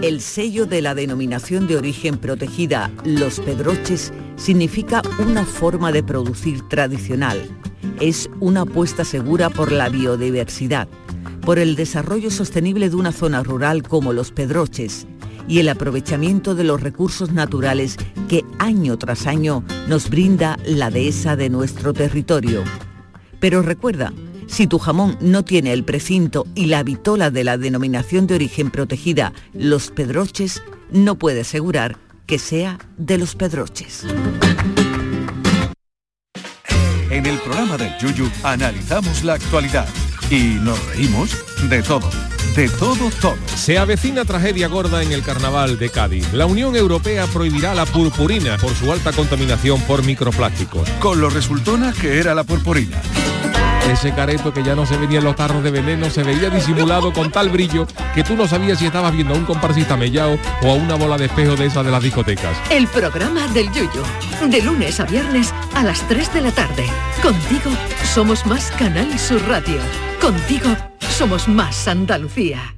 El sello de la denominación de origen protegida Los Pedroches significa una forma de producir tradicional. Es una apuesta segura por la biodiversidad, por el desarrollo sostenible de una zona rural como Los Pedroches y el aprovechamiento de los recursos naturales que año tras año nos brinda la dehesa de nuestro territorio. Pero recuerda, si tu jamón no tiene el precinto y la vitola de la denominación de origen protegida Los Pedroches, no puede asegurar que sea de los Pedroches. En el programa del Yuyu analizamos la actualidad y nos reímos de todo. De todo, todo. Se avecina tragedia gorda en el carnaval de Cádiz. La Unión Europea prohibirá la purpurina por su alta contaminación por microplásticos. Con lo resultona que era la purpurina. Ese careto que ya no se veía en los tarros de veneno se veía disimulado con tal brillo que tú no sabías si estabas viendo a un comparsista mellao o a una bola de espejo de esa de las discotecas. El programa del Yuyo. De lunes a viernes a las 3 de la tarde. Contigo somos más Canal Sur Radio. Contigo somos más Andalucía.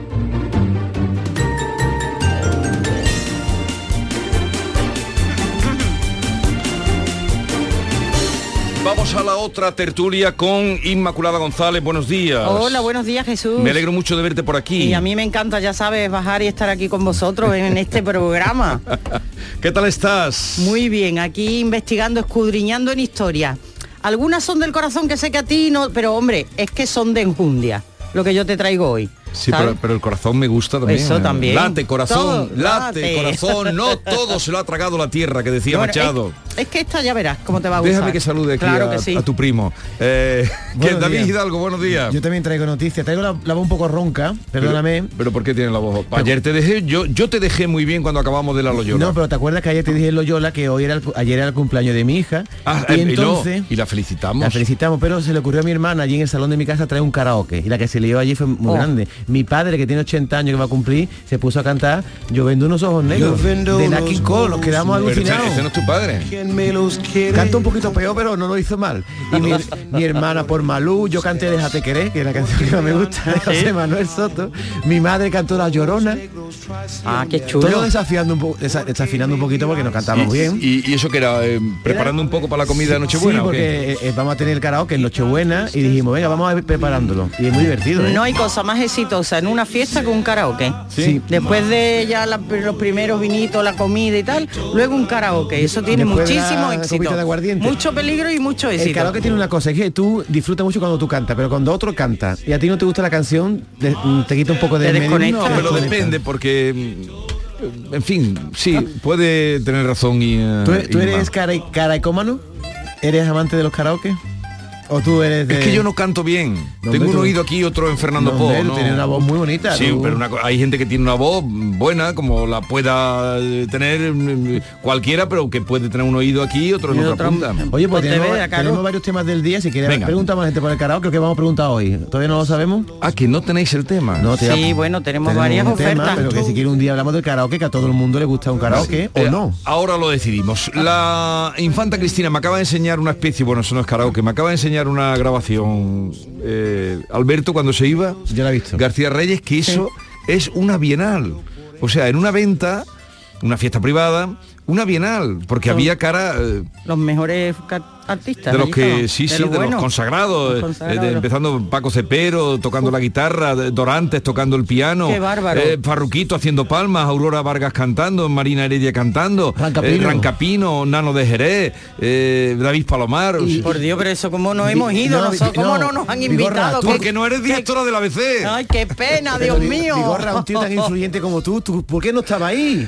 Vamos a la otra tertulia con Inmaculada González. Buenos días. Hola, buenos días Jesús. Me alegro mucho de verte por aquí. Y a mí me encanta, ya sabes, bajar y estar aquí con vosotros en este programa. ¿Qué tal estás? Muy bien, aquí investigando, escudriñando en historia. Algunas son del corazón que sé que a ti no, pero hombre, es que son de enjundia, lo que yo te traigo hoy. Sí, pero, pero el corazón me gusta también. Eso también. Late, corazón, Todo, late, late. corazón. No todo se lo ha tragado la tierra, que decía Bueno, Machado. Es, es que esta ya verás cómo te va a gustar. Déjame que salude aquí Claro a, que sí. a tu primo. Eh, que David días. Hidalgo, buenos días. Yo también traigo noticias. Traigo la, la voz un poco ronca, perdóname. Pero, pero ¿por qué tiene la voz? Ayer te dejé, yo, yo te dejé muy bien cuando acabamos de la Loyola. No, pero te acuerdas que ayer te dije en Loyola que hoy era el, ayer era el cumpleaños de mi hija. Ah, y eh, y no, entonces y la felicitamos. la felicitamos, pero se le ocurrió a mi hermana allí en el salón de mi casa traer un karaoke. Y la que se le dio allí fue muy Oh. grande. Mi padre, que tiene 80 años que va a cumplir, se puso a cantar Yo vendo unos ojos negros. Yo vendo de Naki Cole, nos quedamos alucinados. ese no es tu padre. Canta un poquito peor, pero no lo hizo mal. Y mi, mi hermana por Malú, yo canté Déjate querer, que es la canción que más me gusta de José Manuel Soto. Mi madre cantó La Llorona. Ah, qué chulo. Todo desafiando un poco, desa- desafinando un poquito porque no cantamos Y- bien. Y, y eso que era eh, preparando un poco para la comida de Nochebuena. Sí, porque eh, eh, vamos a tener el karaoke en Nochebuena y dijimos, venga, vamos a ir preparándolo. Y es muy divertido, ¿eh? No hay cosa más exitosa en una fiesta que un karaoke. Sí. Después de ya la- los primeros vinitos, la comida y tal, luego un karaoke. Eso tiene Después muchísimo éxito. copita de aguardiente. Mucho peligro y mucho éxito. El karaoke tiene una cosa, es que tú disfrutas mucho cuando tú cantas, pero cuando otro canta y a ti no te gusta la canción, mm, te quita un poco de Te desconecta. No, pero depende porque, mm, en fin, sí, puede tener razón y... eh, ¿Tú, tú y eres cara, caraicómano? ¿Eres amante de los karaoke? ¿O tú eres de...? Es que yo no canto bien. No, Tengo un tú- oído aquí y otro en Fernando No, Po. tú tienes una voz muy bonita, Sí, tú- pero una hay gente que tiene una voz buena, como la pueda eh, tener mm, cualquiera, pero que puede tener un oído aquí y otro en Y otra otro- punta. Oye, pues tenemos, claro. tenemos varios temas del día. Si quieres, a la gente por el karaoke, que vamos a preguntar hoy. ¿Todavía no lo sabemos? Ah, que no tenéis el tema. No, te- Sí, bueno, tenemos, varias un tema, ofertas. pero que si quiere un día hablamos del karaoke, que a todo el mundo le gusta un karaoke, o Eh, no. Ahora lo decidimos. La infanta Cristina me acaba de enseñar una especie, bueno, eso no es karaoke, me acaba de enseñar una grabación, eh, Alberto, cuando se iba, Yo la he visto. García Reyes, que eso es una bienal. O sea, en una venta, una fiesta privada, una bienal, porque Son- había cara... eh, Los mejores artistas. de los que sí sí los de los consagrados, Los eh, de- empezando Paco Cepero tocando la guitarra de- Dorantes tocando el piano Qué bárbaro. eh, Farruquito haciendo palmas Aurora Vargas cantando Marina Heredia cantando Rancapino. eh, Rancapino Nano de Jerez eh, David Palomar o sea, Por Dios, pero eso cómo no hemos ido, no, nosotros, ¿cómo no, no nos han invitado? tú- ¿Qué- porque no eres directora del ABC Ay, qué pena, Dios Di- mío. Vigorra, un tío tan influyente como tú, tú, ¿por qué no estaba ahí?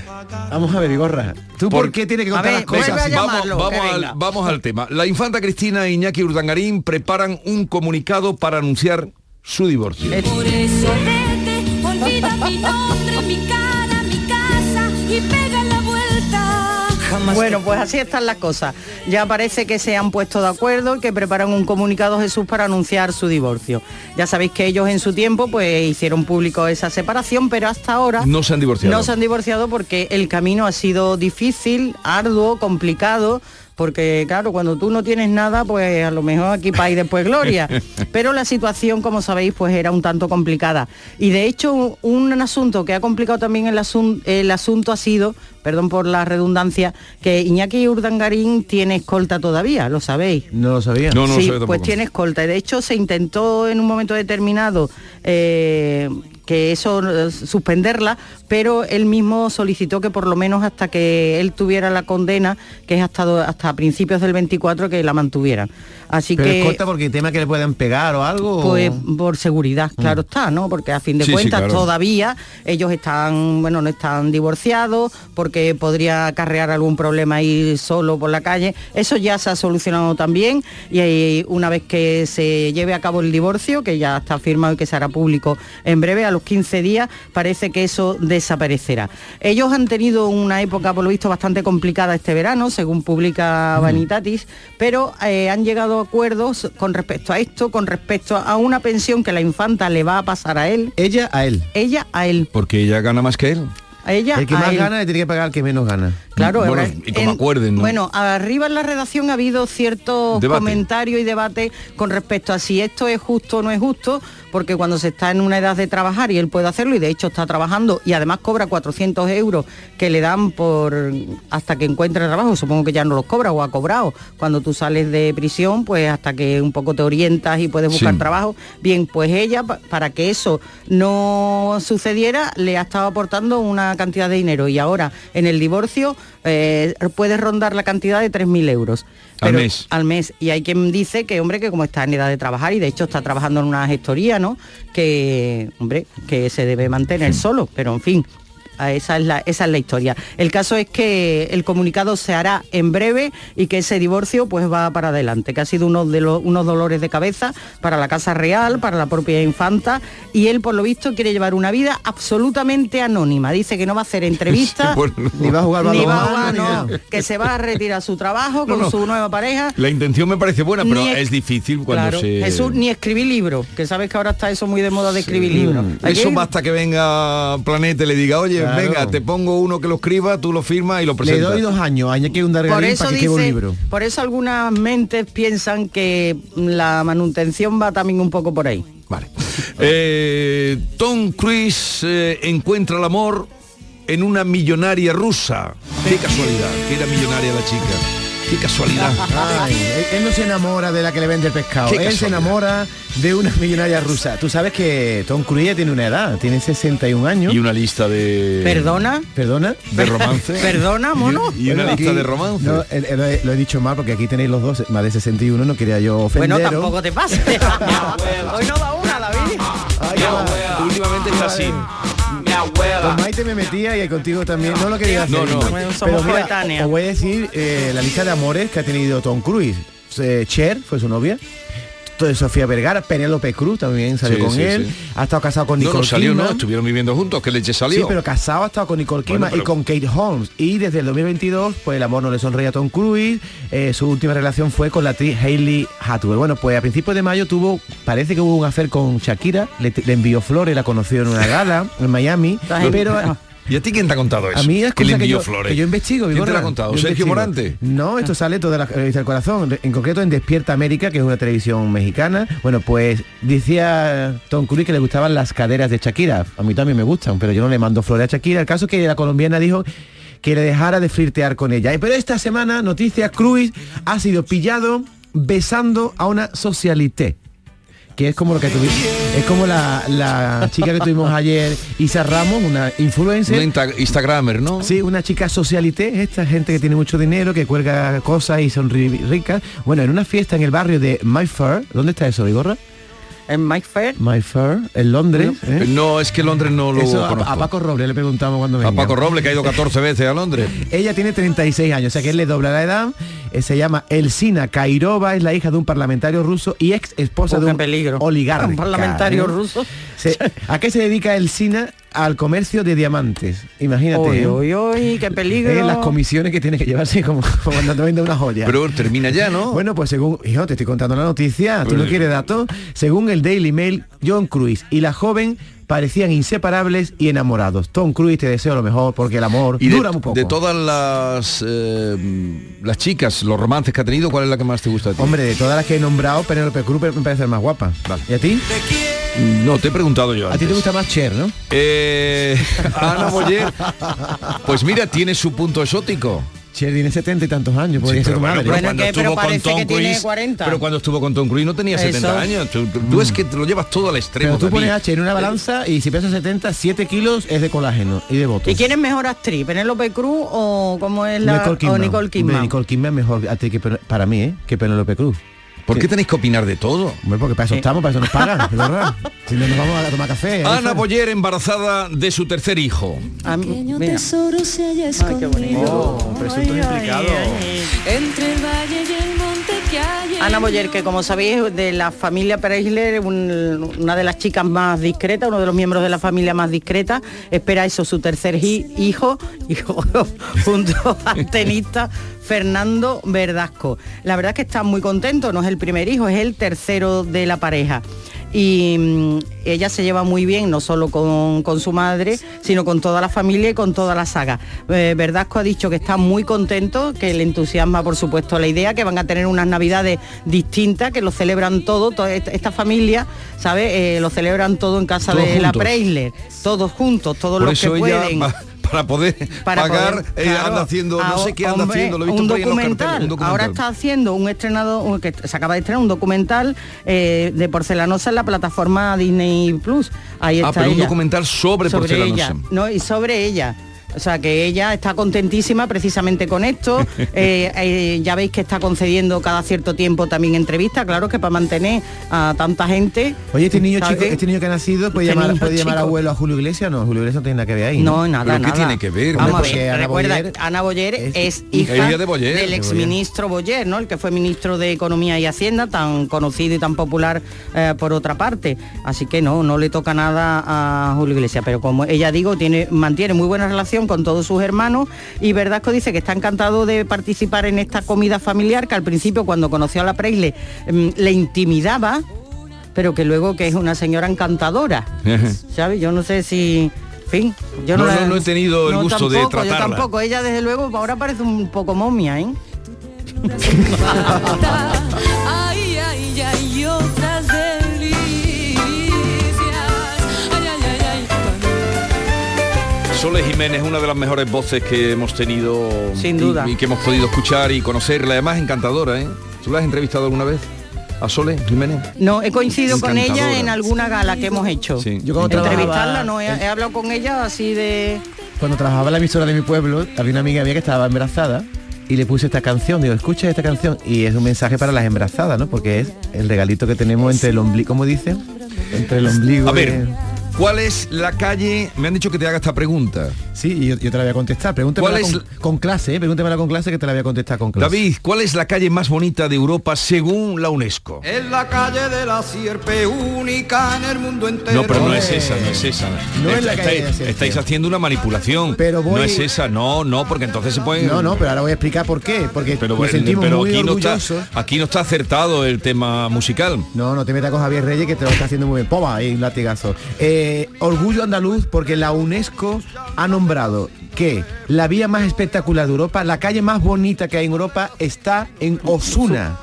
Vamos a ver, Vigorra. ¿Tú por, Por- qué tienes que A contar ver, las cosas? a vamos, al, vamos al tema la infanta Cristina e Iñaki Urdangarín preparan un comunicado para anunciar su divorcio Por eso vete, olvida mi nombre, mi cara, mi casa y pega la vuelta. Bueno, pues así están las cosas. Ya parece que se han puesto de acuerdo y que preparan un comunicado Jesús para anunciar su divorcio. Ya sabéis que ellos en su tiempo pues hicieron público esa separación, pero hasta ahora no se han divorciado no se han divorciado porque el camino ha sido difícil, arduo, complicado. Porque claro, cuando tú no tienes nada, pues a lo mejor aquí y después gloria. Pero la situación, como sabéis, pues era un tanto complicada. Y de hecho, un asunto que ha complicado también el, asun- el asunto ha sido, perdón por la redundancia, que Iñaki Urdangarín tiene escolta todavía, lo sabéis. No lo sabía. No, no lo sí, sé pues tiene escolta. Y de hecho se intentó en un momento determinado eh, que eso suspenderla, pero él mismo solicitó que por lo menos hasta que él tuviera la condena, que es hasta, hasta principios del 24, que la mantuvieran. Así Pero que escolta porque tema que le puedan pegar o algo. o- pues por seguridad, claro está, ¿no? Porque a fin de Sí, sí, cuentas claro. todavía ellos están, bueno, no están divorciados porque podría acarrear algún problema ir solo por la calle. Eso ya se ha solucionado también y una vez que se lleve a cabo el divorcio, que ya está firmado y que se hará público en breve, a los 15 días, parece que eso desaparecerá. Ellos han tenido una época, por lo visto, bastante complicada este verano, según publica Vanitatis, pero eh, han llegado a acuerdos con respecto a esto, con respecto a una pensión que la infanta le va a pasar a él, Ella a él. ella a él, porque ella gana más que él a ella El que a más él. gana le tiene que pagar al que menos gana. Claro, Bueno, ahora, y como acuerden, ¿no? Bueno, arriba en la redacción ha habido ciertos Debate. comentarios y debate con respecto a si esto es justo o no es justo, porque cuando se está en una edad de trabajar y él puede hacerlo y de hecho está trabajando y además cobra 400 euros que le dan por hasta que encuentre trabajo, supongo que ya no los cobra o ha cobrado. Cuando tú sales de prisión, pues hasta que un poco te orientas y puedes buscar Sí. trabajo. Bien, pues ella, pa- para que eso no sucediera, le ha estado aportando una cantidad de dinero y ahora en el divorcio eh, puede rondar la cantidad de 3.000 euros. Al mes. Al mes. Y hay quien dice que, hombre, que como está en edad de trabajar y de hecho está trabajando en una gestoría, ¿no? Que, hombre, que se debe mantener solo, pero en fin. Esa es, la, esa es la historia. El caso es que el comunicado se hará en breve y que ese divorcio pues va para adelante, que ha sido uno de los, unos dolores de cabeza para la Casa Real, para la propia infanta, y él por lo visto quiere llevar una vida absolutamente anónima. Dice que no va a hacer entrevistas, Bueno, Ni va a jugar ni va a balonmano, jugar, ni no, nada. que se va a retirar su trabajo con no. su nueva pareja. la intención me parece buena pero es- es difícil cuando Claro, se Jesús, ni escribir libros, que sabes que ahora está eso muy de moda de escribir libros. Que Eso basta que venga Planeta y le diga, oye, Claro. venga, te pongo uno que lo escriba, tú lo firmas y lo Le presentas. doy dos años, año que un Por eso, para que quede un dice, libro. por eso algunas mentes piensan que la manutención va también un poco por ahí. Vale. Eh, Tom Cruise eh, encuentra el amor en una millonaria rusa. Qué casualidad, que era millonaria la chica. Qué casualidad. Ay, él, no se enamora de la que le vende el pescado, Qué él se enamora de una millonaria rusa. Tú sabes que Tom Cruise tiene una edad, tiene 61 años. Y una lista de... ¿Perdona? ¿Perdona? De romance. ¿Perdona, mono? Y una Bueno, lista aquí- de romance. No, eh, eh, lo, he, lo he dicho mal porque aquí tenéis los dos más de 61, no quería yo Bueno, ofenderos. tampoco te pases. Hoy no da una, David. Últimamente está así. Con Maite me metía y contigo también. No lo quería hacer. No, no. Bueno, somos Pero mira, os voy a decir eh, la lista de amores que ha tenido Tom Cruise. Eh, Cher fue su novia. Sofía Vergara, Penélope Cruz también salió Sí, con sí, él. sí. Ha estado casado con Nicole no salió, Kidman. no, estuvieron viviendo juntos, que leche salió. Sí, pero casado ha estado con Nicole Kidman Bueno, pero- y con Kate Holmes. Y desde el 2022, pues el amor no le sonreía a Tom Cruise. Eh, su última relación fue con la actriz Hailey Atwell. Bueno, pues a principios de mayo tuvo, parece que hubo un affair con Shakira. Le, le envió flores, la conoció en una gala en Miami. pero ¿Y a ti quién te ha contado eso? a mí es que le cosa que yo, flores. que yo investigo. ¿Quién te lo ha contado? Yo ¿Sergio investigo. Morante? No, esto sale toda la revista del corazón, en concreto en Despierta América, que es una televisión mexicana. Bueno, pues decía Tom Cruise que le gustaban las caderas de Shakira. A mí también me gustan, pero yo no le mando flores a Shakira. El caso es que la colombiana dijo que le dejara de flirtear con ella. Pero esta semana, noticias, Cruise ha sido pillado besando a una socialité que es como lo que tuvimos, es como la, la chica que tuvimos ayer, Isa Ramos, una influencer. Una insta- Instagramer, ¿no? Sí, una chica socialité, esta gente que tiene mucho dinero, que cuelga cosas y son ri- ricas. Bueno, en una fiesta en el barrio de Mayfair, ¿dónde está eso, Vigorra? En Mayfair. Mayfair, en Londres. ¿eh? No, es que Londres no lo Eso a, conozco. a Paco Roble le preguntamos cuando A venga. Paco Roble, que ha ido 14 veces a Londres. Ella tiene 36 años, o sea que él le dobla la edad. Eh, se llama Elsina Kairova, es la hija de un parlamentario ruso y ex esposa de un peligro. oligarca. Un parlamentario ¿eh? ruso. Se- ¿A qué se dedica Elsina? Al comercio de diamantes. Imagínate. Uy, ¿eh? uy, uy, qué peligro. Eh, las comisiones que tiene que llevarse como, como cuando te vende una joya. Pero termina ya, ¿no? Bueno, pues según, hijo, te estoy contando la noticia, tú no Pues- quieres datos. Según el Daily Mail, John Cruise y la joven parecían inseparables y enamorados. Tom Cruise te deseo lo mejor porque el amor Y de, dura muy poco. de todas las eh, las chicas, los romances que ha tenido, ¿cuál es la que más te gusta a ti? Hombre, de todas las que he nombrado, Penélope Cruz me parece la más guapa. ¿Y a ti? No, te he preguntado yo A ti te gusta más Cher, ¿no? Eh, Ana Boyer, pues mira, tiene su punto exótico. Cher tiene 70 y tantos años, podría Sí, ser pero tu bueno, madre. pero Bueno, cuando que- pero estuvo con Tom que tiene Cruise, 40. pero cuando estuvo con Tom Cruise no tenía 70 Eso. años. Tú, tú es que te lo llevas todo al extremo. Pero tú pones a Cher en una balanza y si pesa 70, 7 kilos es de colágeno y de votos. ¿Y quién es mejor actriz? ¿Penélope Cruz o cómo es la Nicole o Kidman. Nicole Kidman? Nicole Kidman es mejor actriz que para mí, ¿eh? Que Penélope Cruz. ¿Por qué tenéis que opinar de todo? Hombre, porque para eso estamos, para eso nos pagan, es verdad. Si no nos vamos a tomar café. ¿eh? Ana Boyer embarazada de su tercer hijo. Ah, Pequeño mira. tesoro se haya escondido. Oh, presuntos implicados. Entre el valle y el monte Ana Boyer, que como sabéis, de la familia Preisler, un- una de las chicas más discretas, uno de los miembros de la familia más discreta, espera eso, su tercer hi- hijo, hijo junto al tenista Fernando Verdasco. La verdad es que está muy contento, no es el primer hijo, es el tercero de la pareja. Y mm, ella se lleva muy bien, no solo con, con su madre, sino con toda la familia y con toda la saga. Eh, Verdasco ha dicho que está muy contento, que le entusiasma por supuesto la idea, que van a tener unas navidades distintas, que lo celebran todo, toda esta, familia, ¿sabes? Eh, lo celebran todo en casa Todos de la. Preisler, todos juntos, todos Por los que pueden. Para poder para pagar, poder, eh, claro, anda haciendo, no sé qué anda hombre, haciendo, lo he visto un documental. un documental. Ahora está haciendo un estrenado, que se acaba de estrenar un documental eh, de porcelanosa en la plataforma Disney Plus. Ahí Ah, está pero un ella. documental sobre, porcelanosa. ella, no, y sobre ella. O sea que ella está contentísima precisamente con esto. Eh, eh, ya veis que está concediendo cada cierto tiempo también entrevistas, claro que para mantener a tanta gente. Oye, este niño ¿sabes? chico, este niño que ha nacido puede Este llamar, puede llamar abuelo a Julio Iglesias, no, Julio Iglesias no tiene nada que ver ahí. No, nada, ¿Pero qué nada. tiene que ver? Vamos a ver, Ana recuerda, Boyer Ana Boyer es- es, hija, de Boyer, del de exministro Boyer, ¿no? El que fue ministro de Economía y Hacienda, tan conocido y tan popular eh, por otra parte. Así que no, no le toca nada a Julio Iglesias. Pero como ella digo, tiene, mantiene muy buena relación con todos sus hermanos y Verdasco dice que está encantado de participar en esta comida familiar, que al principio cuando conoció a la Preisle mm, le intimidaba, pero que luego que es una señora encantadora. ¿sabes? Yo no sé si fin, yo No, no, no, la- no he tenido el no, gusto de Yo tratarla. tampoco, ella desde luego ahora parece un poco momia, ¿eh? Sole Jiménez, una de las mejores voces que hemos tenido Sin y- duda. y, que hemos podido escuchar y conocerla. Además, encantadora, ¿eh? ¿Tú la has entrevistado alguna vez? ¿A Sole Jiménez? No, he coincidido con ella en alguna gala que hemos hecho. Sí. Yo cuando Entrevistarla, no, he, he hablado con ella así de... Cuando trabajaba en la emisora de mi pueblo, había una amiga mía que estaba embarazada y le puse esta canción, digo, escucha esta canción y es un mensaje para las embarazadas, ¿no? Porque es el regalito que tenemos entre el ombligo, ¿cómo dicen? Entre el ombligo. A ver, ¿cuál es la calle? Me han dicho que te haga esta pregunta. Sí, y yo, yo te la voy a contestar. Pregúntamela ¿Cuál es con, con clase, ¿eh? Pregúntamela con clase que te la voy a contestar con clase. David, ¿cuál es la calle más bonita de Europa según la UNESCO? Es la calle de la sierpe única en el mundo entero. No, pero no es esa, no es esa. No es la Estáis- calle de la Sierpe. Estáis haciendo una manipulación. Pero voy- No es esa, no, no, porque entonces se pueden... No, no, pero ahora voy a explicar por qué. Porque Pero, nos sentimos pero muy aquí, no orgullosos. está, aquí no está acertado el tema musical. No, no te metas con Javier Reyes que te lo está haciendo muy bien. Poma, ahí un latigazo. Eh, orgullo andaluz porque la UNESCO ha nombrado que la vía más espectacular de Europa, la calle más bonita que hay en Europa está en Osuna.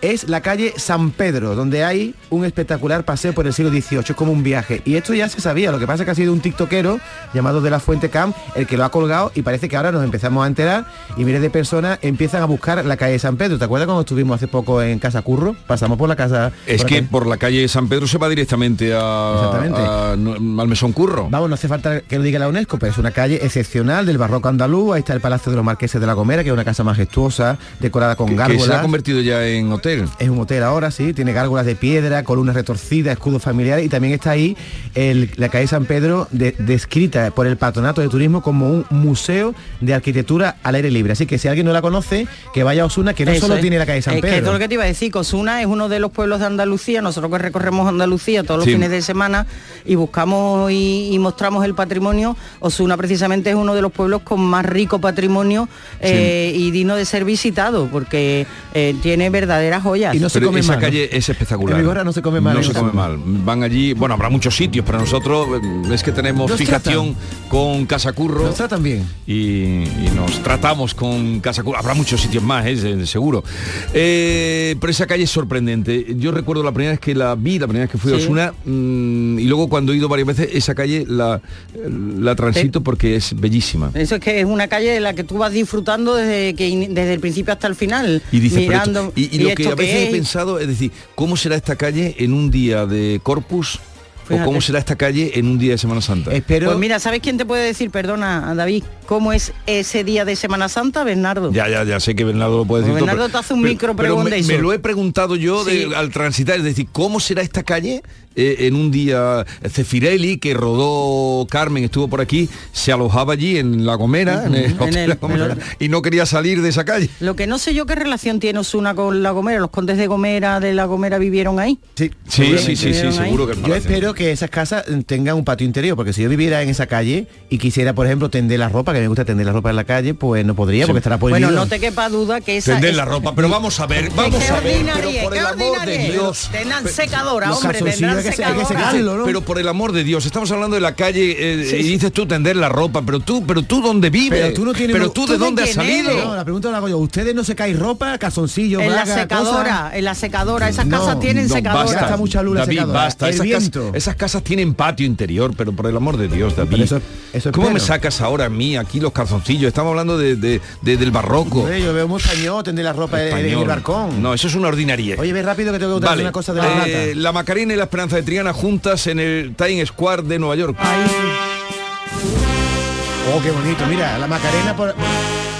Es la calle San Pedro, donde hay un espectacular paseo por el siglo XVIII, es como un viaje. Y esto ya se sabía, lo que pasa es que ha sido un tiktokero llamado de la Fuente Cam el que lo ha colgado y parece que ahora nos empezamos a enterar y miles de personas empiezan a buscar la calle San Pedro. ¿Te acuerdas cuando estuvimos hace poco en Casa Curro? Pasamos por la casa... Es por que por la calle San Pedro se va directamente a, Exactamente. a- no- al Mesón Curro. Vamos, no hace falta que lo diga la UNESCO, pero es una calle excepcional del barroco andaluz. Ahí está el Palacio de los Marqueses de la Gomera, que es una casa majestuosa, decorada con Que se ha gárgolas. convertido ya en hotel. Es un hotel ahora, sí, tiene gárgolas de piedra, columnas retorcidas, escudos familiares y también está ahí el- la calle San Pedro de- descrita por el Patronato de Turismo como un museo de arquitectura al aire libre. Así que si alguien no la conoce, que vaya a Osuna, que no Eso solo es. tiene la calle San Es que Pedro. lo que te iba a decir, que Osuna es uno de los pueblos de Andalucía, nosotros que recorremos Andalucía todos los Sí. fines de semana y buscamos y, y mostramos el patrimonio, Osuna precisamente es uno de los pueblos con más rico patrimonio eh, y digno de ser visitado, porque eh, tiene verdaderas joyas. Pero esa calle es espectacular. En Vigorra no se come mal, No en se come mal. Van allí, bueno, habrá muchos sitios, pero nosotros eh, es que tenemos Nos fijación con Casacurro. Nos tratan bien. Y, y nos tratamos con Casacurro. Habrá muchos sitios más, eh, seguro. Eh, pero esa calle es sorprendente. Yo recuerdo la primera vez que la vi, la primera vez que fui a. Osuna, mm, y luego cuando he ido varias veces, esa calle la, la transito porque es bellísima. Eso es que es una calle en la que tú vas disfrutando desde que desde el principio hasta el final, Y dices, mirando esto- y, y lo que a veces he pensado es decir, ¿cómo será esta calle en un día de Corpus? ¿O cómo será esta calle en un día de Semana Santa? Pues mira, ¿sabes quién te puede decir, perdona, David, cómo es ese día de Semana Santa, Bernardo? Ya, ya, ya sé que Bernardo lo puede decir. Pues todo, Bernardo pero- te hace un pero- micro pero pregón me, de me lo he preguntado yo de- al transitar, es decir, ¿cómo será esta calle eh, en un día? Cefirelli, que rodó Carmen, estuvo por aquí, se alojaba allí en La Gomera, en el Ujú, en Hotel el- La Gomera, en el- y no quería salir de esa calle. Lo que no sé yo qué relación tiene Osuna con La Gomera, los condes de Gomera de La Gomera vivieron ahí. Sí, Sí, sí, sí, sí, seguro que el Yo espero que esas casas mm, tengan un patio interior, porque si yo viviera en esa calle y quisiera, por ejemplo, tender la ropa, que me gusta tender la ropa en la calle, pues no podría, porque estará prohibido. Bueno, no te quepa duda que esa Tender es- la ropa, pero vamos a ver, vamos a ver, pero por el amor de. Dios. Tendrán secadora, hombre, tendrán que se- hay que secadora. secarlo, ¿no? Pero por el amor de Dios, estamos hablando de la calle eh, Sí, y dices tú tender la ropa, pero tú, pero tú dónde vives, Pero tú no tienes pero tú de dónde has salido. No, la pregunta la hago yo. ¿Ustedes no secáis ropa, calzoncillos, En la secadora, en la secadora, esas No, casas tienen No, secadora. basta, Gasta mucha luz David, secadora. basta. Esas, casas- viento. esas casas tienen patio interior, pero por el amor de Dios, David. Eso- eso ¿Cómo me sacas ahora a mí aquí los calzoncillos? Estamos hablando de, de- de- del barroco. Yo veo muy español tender la ropa en- el balcón. No, eso es una ordinaria. Oye, ve rápido que tengo que contar Vale. una cosa de la Eh, lata. la Macarena y la Esperanza de Triana juntas en el Times Square de Nueva York. Oh, qué bonito. Mira, la Macarena por,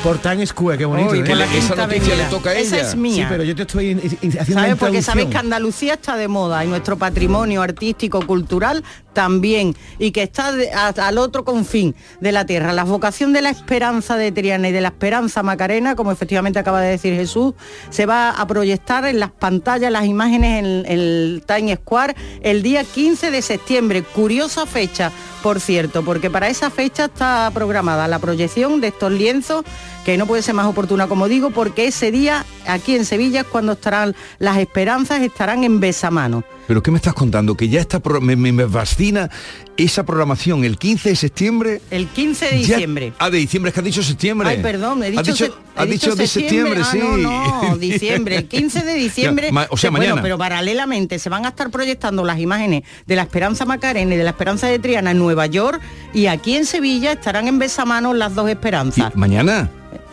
por Times Square, qué bonito. Uy, ¿eh? por la Esa noticia le toca a Esa ella. es mía. Sí, pero yo te estoy haciendo ¿Sabes? Porque sabéis que Andalucía está de moda y nuestro patrimonio artístico, cultural también, y que está al otro confín de la tierra. La vocación de la esperanza de Triana y de la esperanza Macarena, como efectivamente acaba de decir Jesús, se va a proyectar en las pantallas, las imágenes en, en el Times Square el día 15 de septiembre. Curiosa fecha, por cierto, porque para esa fecha está programada la proyección de estos lienzos que no puede ser más oportuna, como digo, porque ese día aquí en Sevilla es cuando estarán las esperanzas, estarán en besamano. ¿Pero qué me estás contando? Que ya está, me, me- me fascina esa programación, el 15 de septiembre. El 15 de Ya- diciembre. ah, de diciembre, es que has dicho septiembre. Ay, perdón, he dicho, Has dicho, se- has dicho de septiembre, Ah, sí. no, no, diciembre. El 15 de diciembre. Ya, ma- o sea, bueno, mañana. pero paralelamente se van a estar proyectando las imágenes de la Esperanza Macarena y de la Esperanza de Triana en Nueva York y aquí en Sevilla estarán en besamanos las dos esperanzas. Mañana.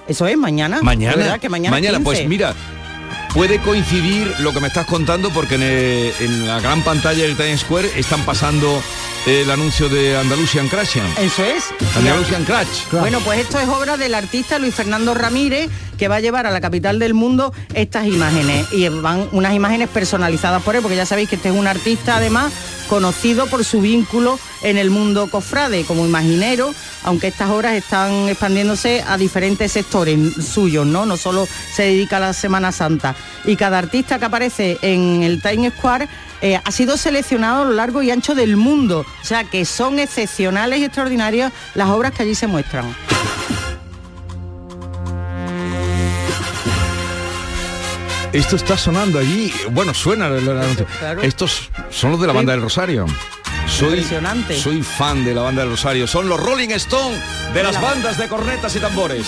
Eso es mañana. Mañana. ¿verdad? Que mañana, 15. pues mira, puede coincidir lo que me estás contando porque en, en la gran pantalla del Times Square están pasando el anuncio de Andalusian Crashian. Eso es. Andalusian Crash. Bueno, pues esto es obra del artista Luis Fernando Ramírez, que va a llevar a la capital del mundo estas imágenes. Y van unas imágenes personalizadas por él, porque ya sabéis que este es un artista además conocido por su vínculo en el mundo cofrade, como imaginero, aunque estas obras están expandiéndose a diferentes sectores suyos, ¿no? No solo se dedica a la Semana Santa. Y cada artista que aparece en el Times Square eh, ha sido seleccionado a lo largo y ancho del mundo. O sea que son excepcionales y extraordinarias las obras que allí se muestran. Esto está sonando allí. Bueno, suena el, el anuncio. Claro. Estos son los de la Sí. banda del Rosario. Soy, Impresionante. soy fan de la banda del Rosario. Son los Rolling Stone de las la- bandas de cornetas y tambores.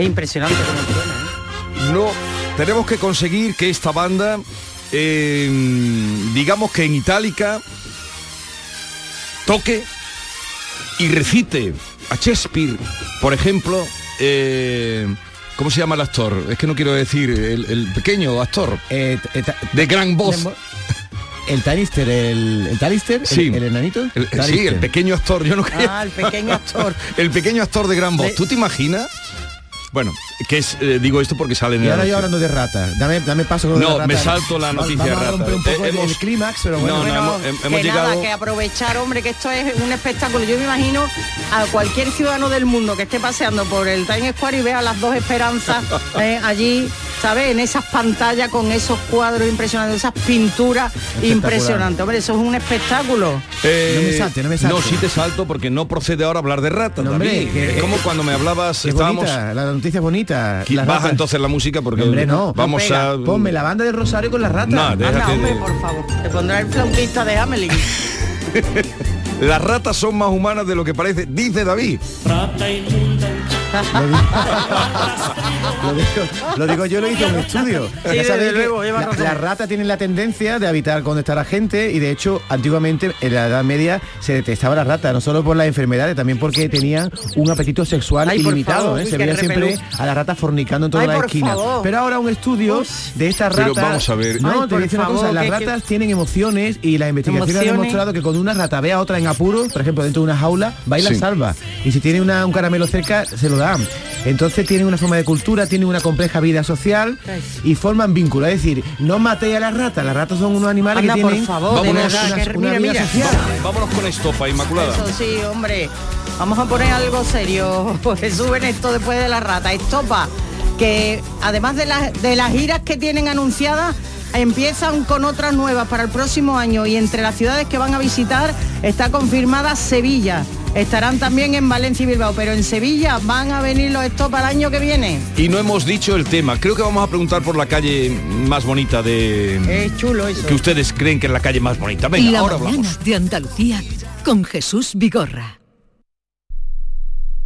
Qué impresionante como suena. ¿eh? No, tenemos que conseguir que esta banda, eh, digamos que en Itálica, toque y recite a Shakespeare, por ejemplo, eh, ¿cómo se llama el actor? Es que no quiero decir el, el pequeño actor de gran voz. El Tanister, el, el Talister, Sí. el, el enanito. El- sí, Talister. el pequeño actor, yo no quería- Ah, el pequeño actor. el pequeño actor de gran voz. ¿Tú te imaginas? Bueno, que es, eh, digo esto porque sale en Y el ahora yo hablando de rata. Dame, dame paso con No, rata. me salto la noticia Vamos a rata. romper un poco Eh, el- hemos- el clímax, pero bueno. No, no, Bueno, hemos, hem- que nada, que aprovechar, hombre, que esto es un espectáculo. Yo me imagino a cualquier ciudadano del mundo que esté paseando por el Times Square y vea las dos esperanzas eh, allí, ¿sabes? En esas pantallas con esos cuadros impresionantes, esas pinturas impresionantes. Hombre, eso es un espectáculo. Eh, No me salte, no me salte. No, sí te salto porque no procede ahora hablar de ratas, No, hombre, David. que- es como cuando me hablabas, estábamos... bonita, la noticia es bonita. Baja ratas- entonces la música porque Hombre, no. vamos No pega. a... Ponme la banda del Rosario con las ratas. No, déjate Anda, hombre, de- por favor. Te pondrá el flautista de Hamelin. Las ratas son más humanas de lo que parece, dice David. Lo digo, lo digo yo, lo hice en un estudio. Sí, Ya desde sabéis que luego, lleva la- razón. Las ratas tienen la tendencia de habitar donde está la gente y de hecho antiguamente en la Edad Media se detestaba la rata, no solo por las enfermedades, también porque tenían un apetito sexual Ay, ilimitado. favor, ¿eh? Se veía siempre a la rata fornicando en toda Ay, la esquina. favor. Pero ahora un estudio de estas Pero ratas. vamos a ver. No, Ay, te voy a decir una cosa, las que- que- ratas tienen emociones y las investigaciones han Emociones. demostrado que cuando una rata ve a otra en apuros, por ejemplo, dentro de una jaula, va y la Sí. salva. Y si tiene una- un caramelo cerca, se lo dan. Entonces tienen una forma de cultura, tienen una compleja vida social y forman vínculos. Es decir, no matéis a las ratas, las ratas son unos animales Anda, que por tienen favor, de una- verdad, una- que- una mira, vida mira. social. Vámonos con estopa, Inmaculada. Eso sí, hombre. Vamos a poner algo serio. Jesús en esto después de la rata. Estopa, que además de las, de las giras que tienen anunciadas, empiezan con otras nuevas para el próximo año y entre las ciudades que van a visitar está confirmada Sevilla. Estarán también en Valencia y Bilbao, pero en Sevilla van a venir los Estopa el año que viene. Y no hemos dicho el tema. Creo que vamos a preguntar por la calle más bonita de... Es chulo eso. que ustedes creen que es la calle más bonita. Venga, la ahora mañana hablamos. de Andalucía con Jesús Vigorra.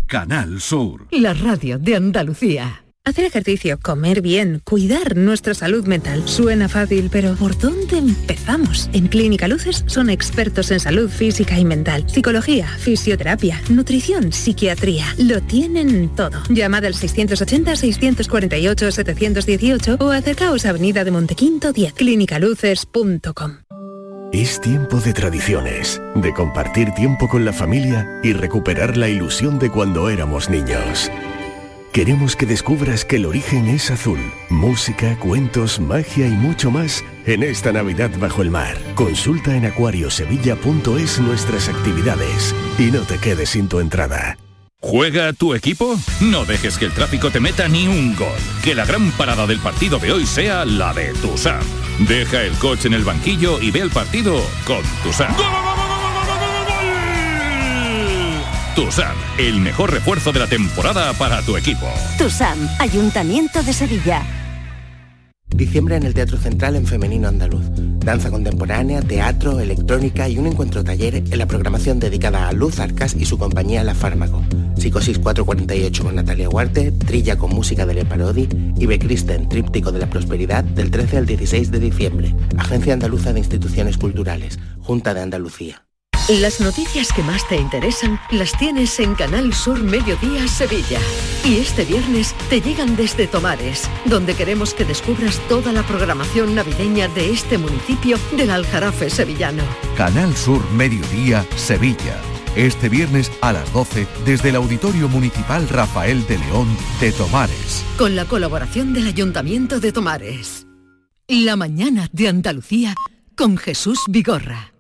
Canal Sur. La radio de Andalucía. Hacer ejercicio, comer bien, cuidar nuestra salud mental. Suena fácil, pero ¿por dónde empezamos? En Clínica Luces son expertos en salud física y mental, psicología, fisioterapia, nutrición, psiquiatría. Lo tienen todo. Llamad al 680-648-718 o acercaos a Avenida de Montequinto 10, clínicaluces.com. Es tiempo de tradiciones, de compartir tiempo con la familia y recuperar la ilusión de cuando éramos niños. Queremos que descubras que el origen es azul. Música, cuentos, magia y mucho más en esta Navidad bajo el mar. Consulta en acuariosevilla.es nuestras actividades y no te quedes sin tu entrada. ¿Juega tu equipo? No dejes que el tráfico te meta ni un gol. Que la gran parada del partido de hoy sea la de Tusam. Deja el coche en el banquillo y ve el partido con Tusam. TUSAM, el mejor refuerzo de la temporada para tu equipo. TUSAM, Ayuntamiento de Sevilla. Diciembre en el Teatro Central en Femenino Andaluz. Danza contemporánea, teatro, electrónica y un encuentro taller en la programación dedicada a Luz Arcas y su compañía La Fármaco. Psicosis 448 con Natalia Huarte, Trilla con música de Le Parodi y Becristen, Tríptico de la Prosperidad del 13 al 16 de diciembre. Agencia Andaluza de Instituciones Culturales, Junta de Andalucía. Las noticias que más te interesan las tienes en Canal Sur Mediodía Sevilla. Y este viernes te llegan desde Tomares, donde queremos que descubras toda la programación navideña de este municipio del Aljarafe sevillano. Canal Sur Mediodía, Sevilla. Este viernes a las 12 desde el Auditorio Municipal Rafael de León de Tomares. Con la colaboración del Ayuntamiento de Tomares. La mañana de Andalucía con Jesús Vigorra.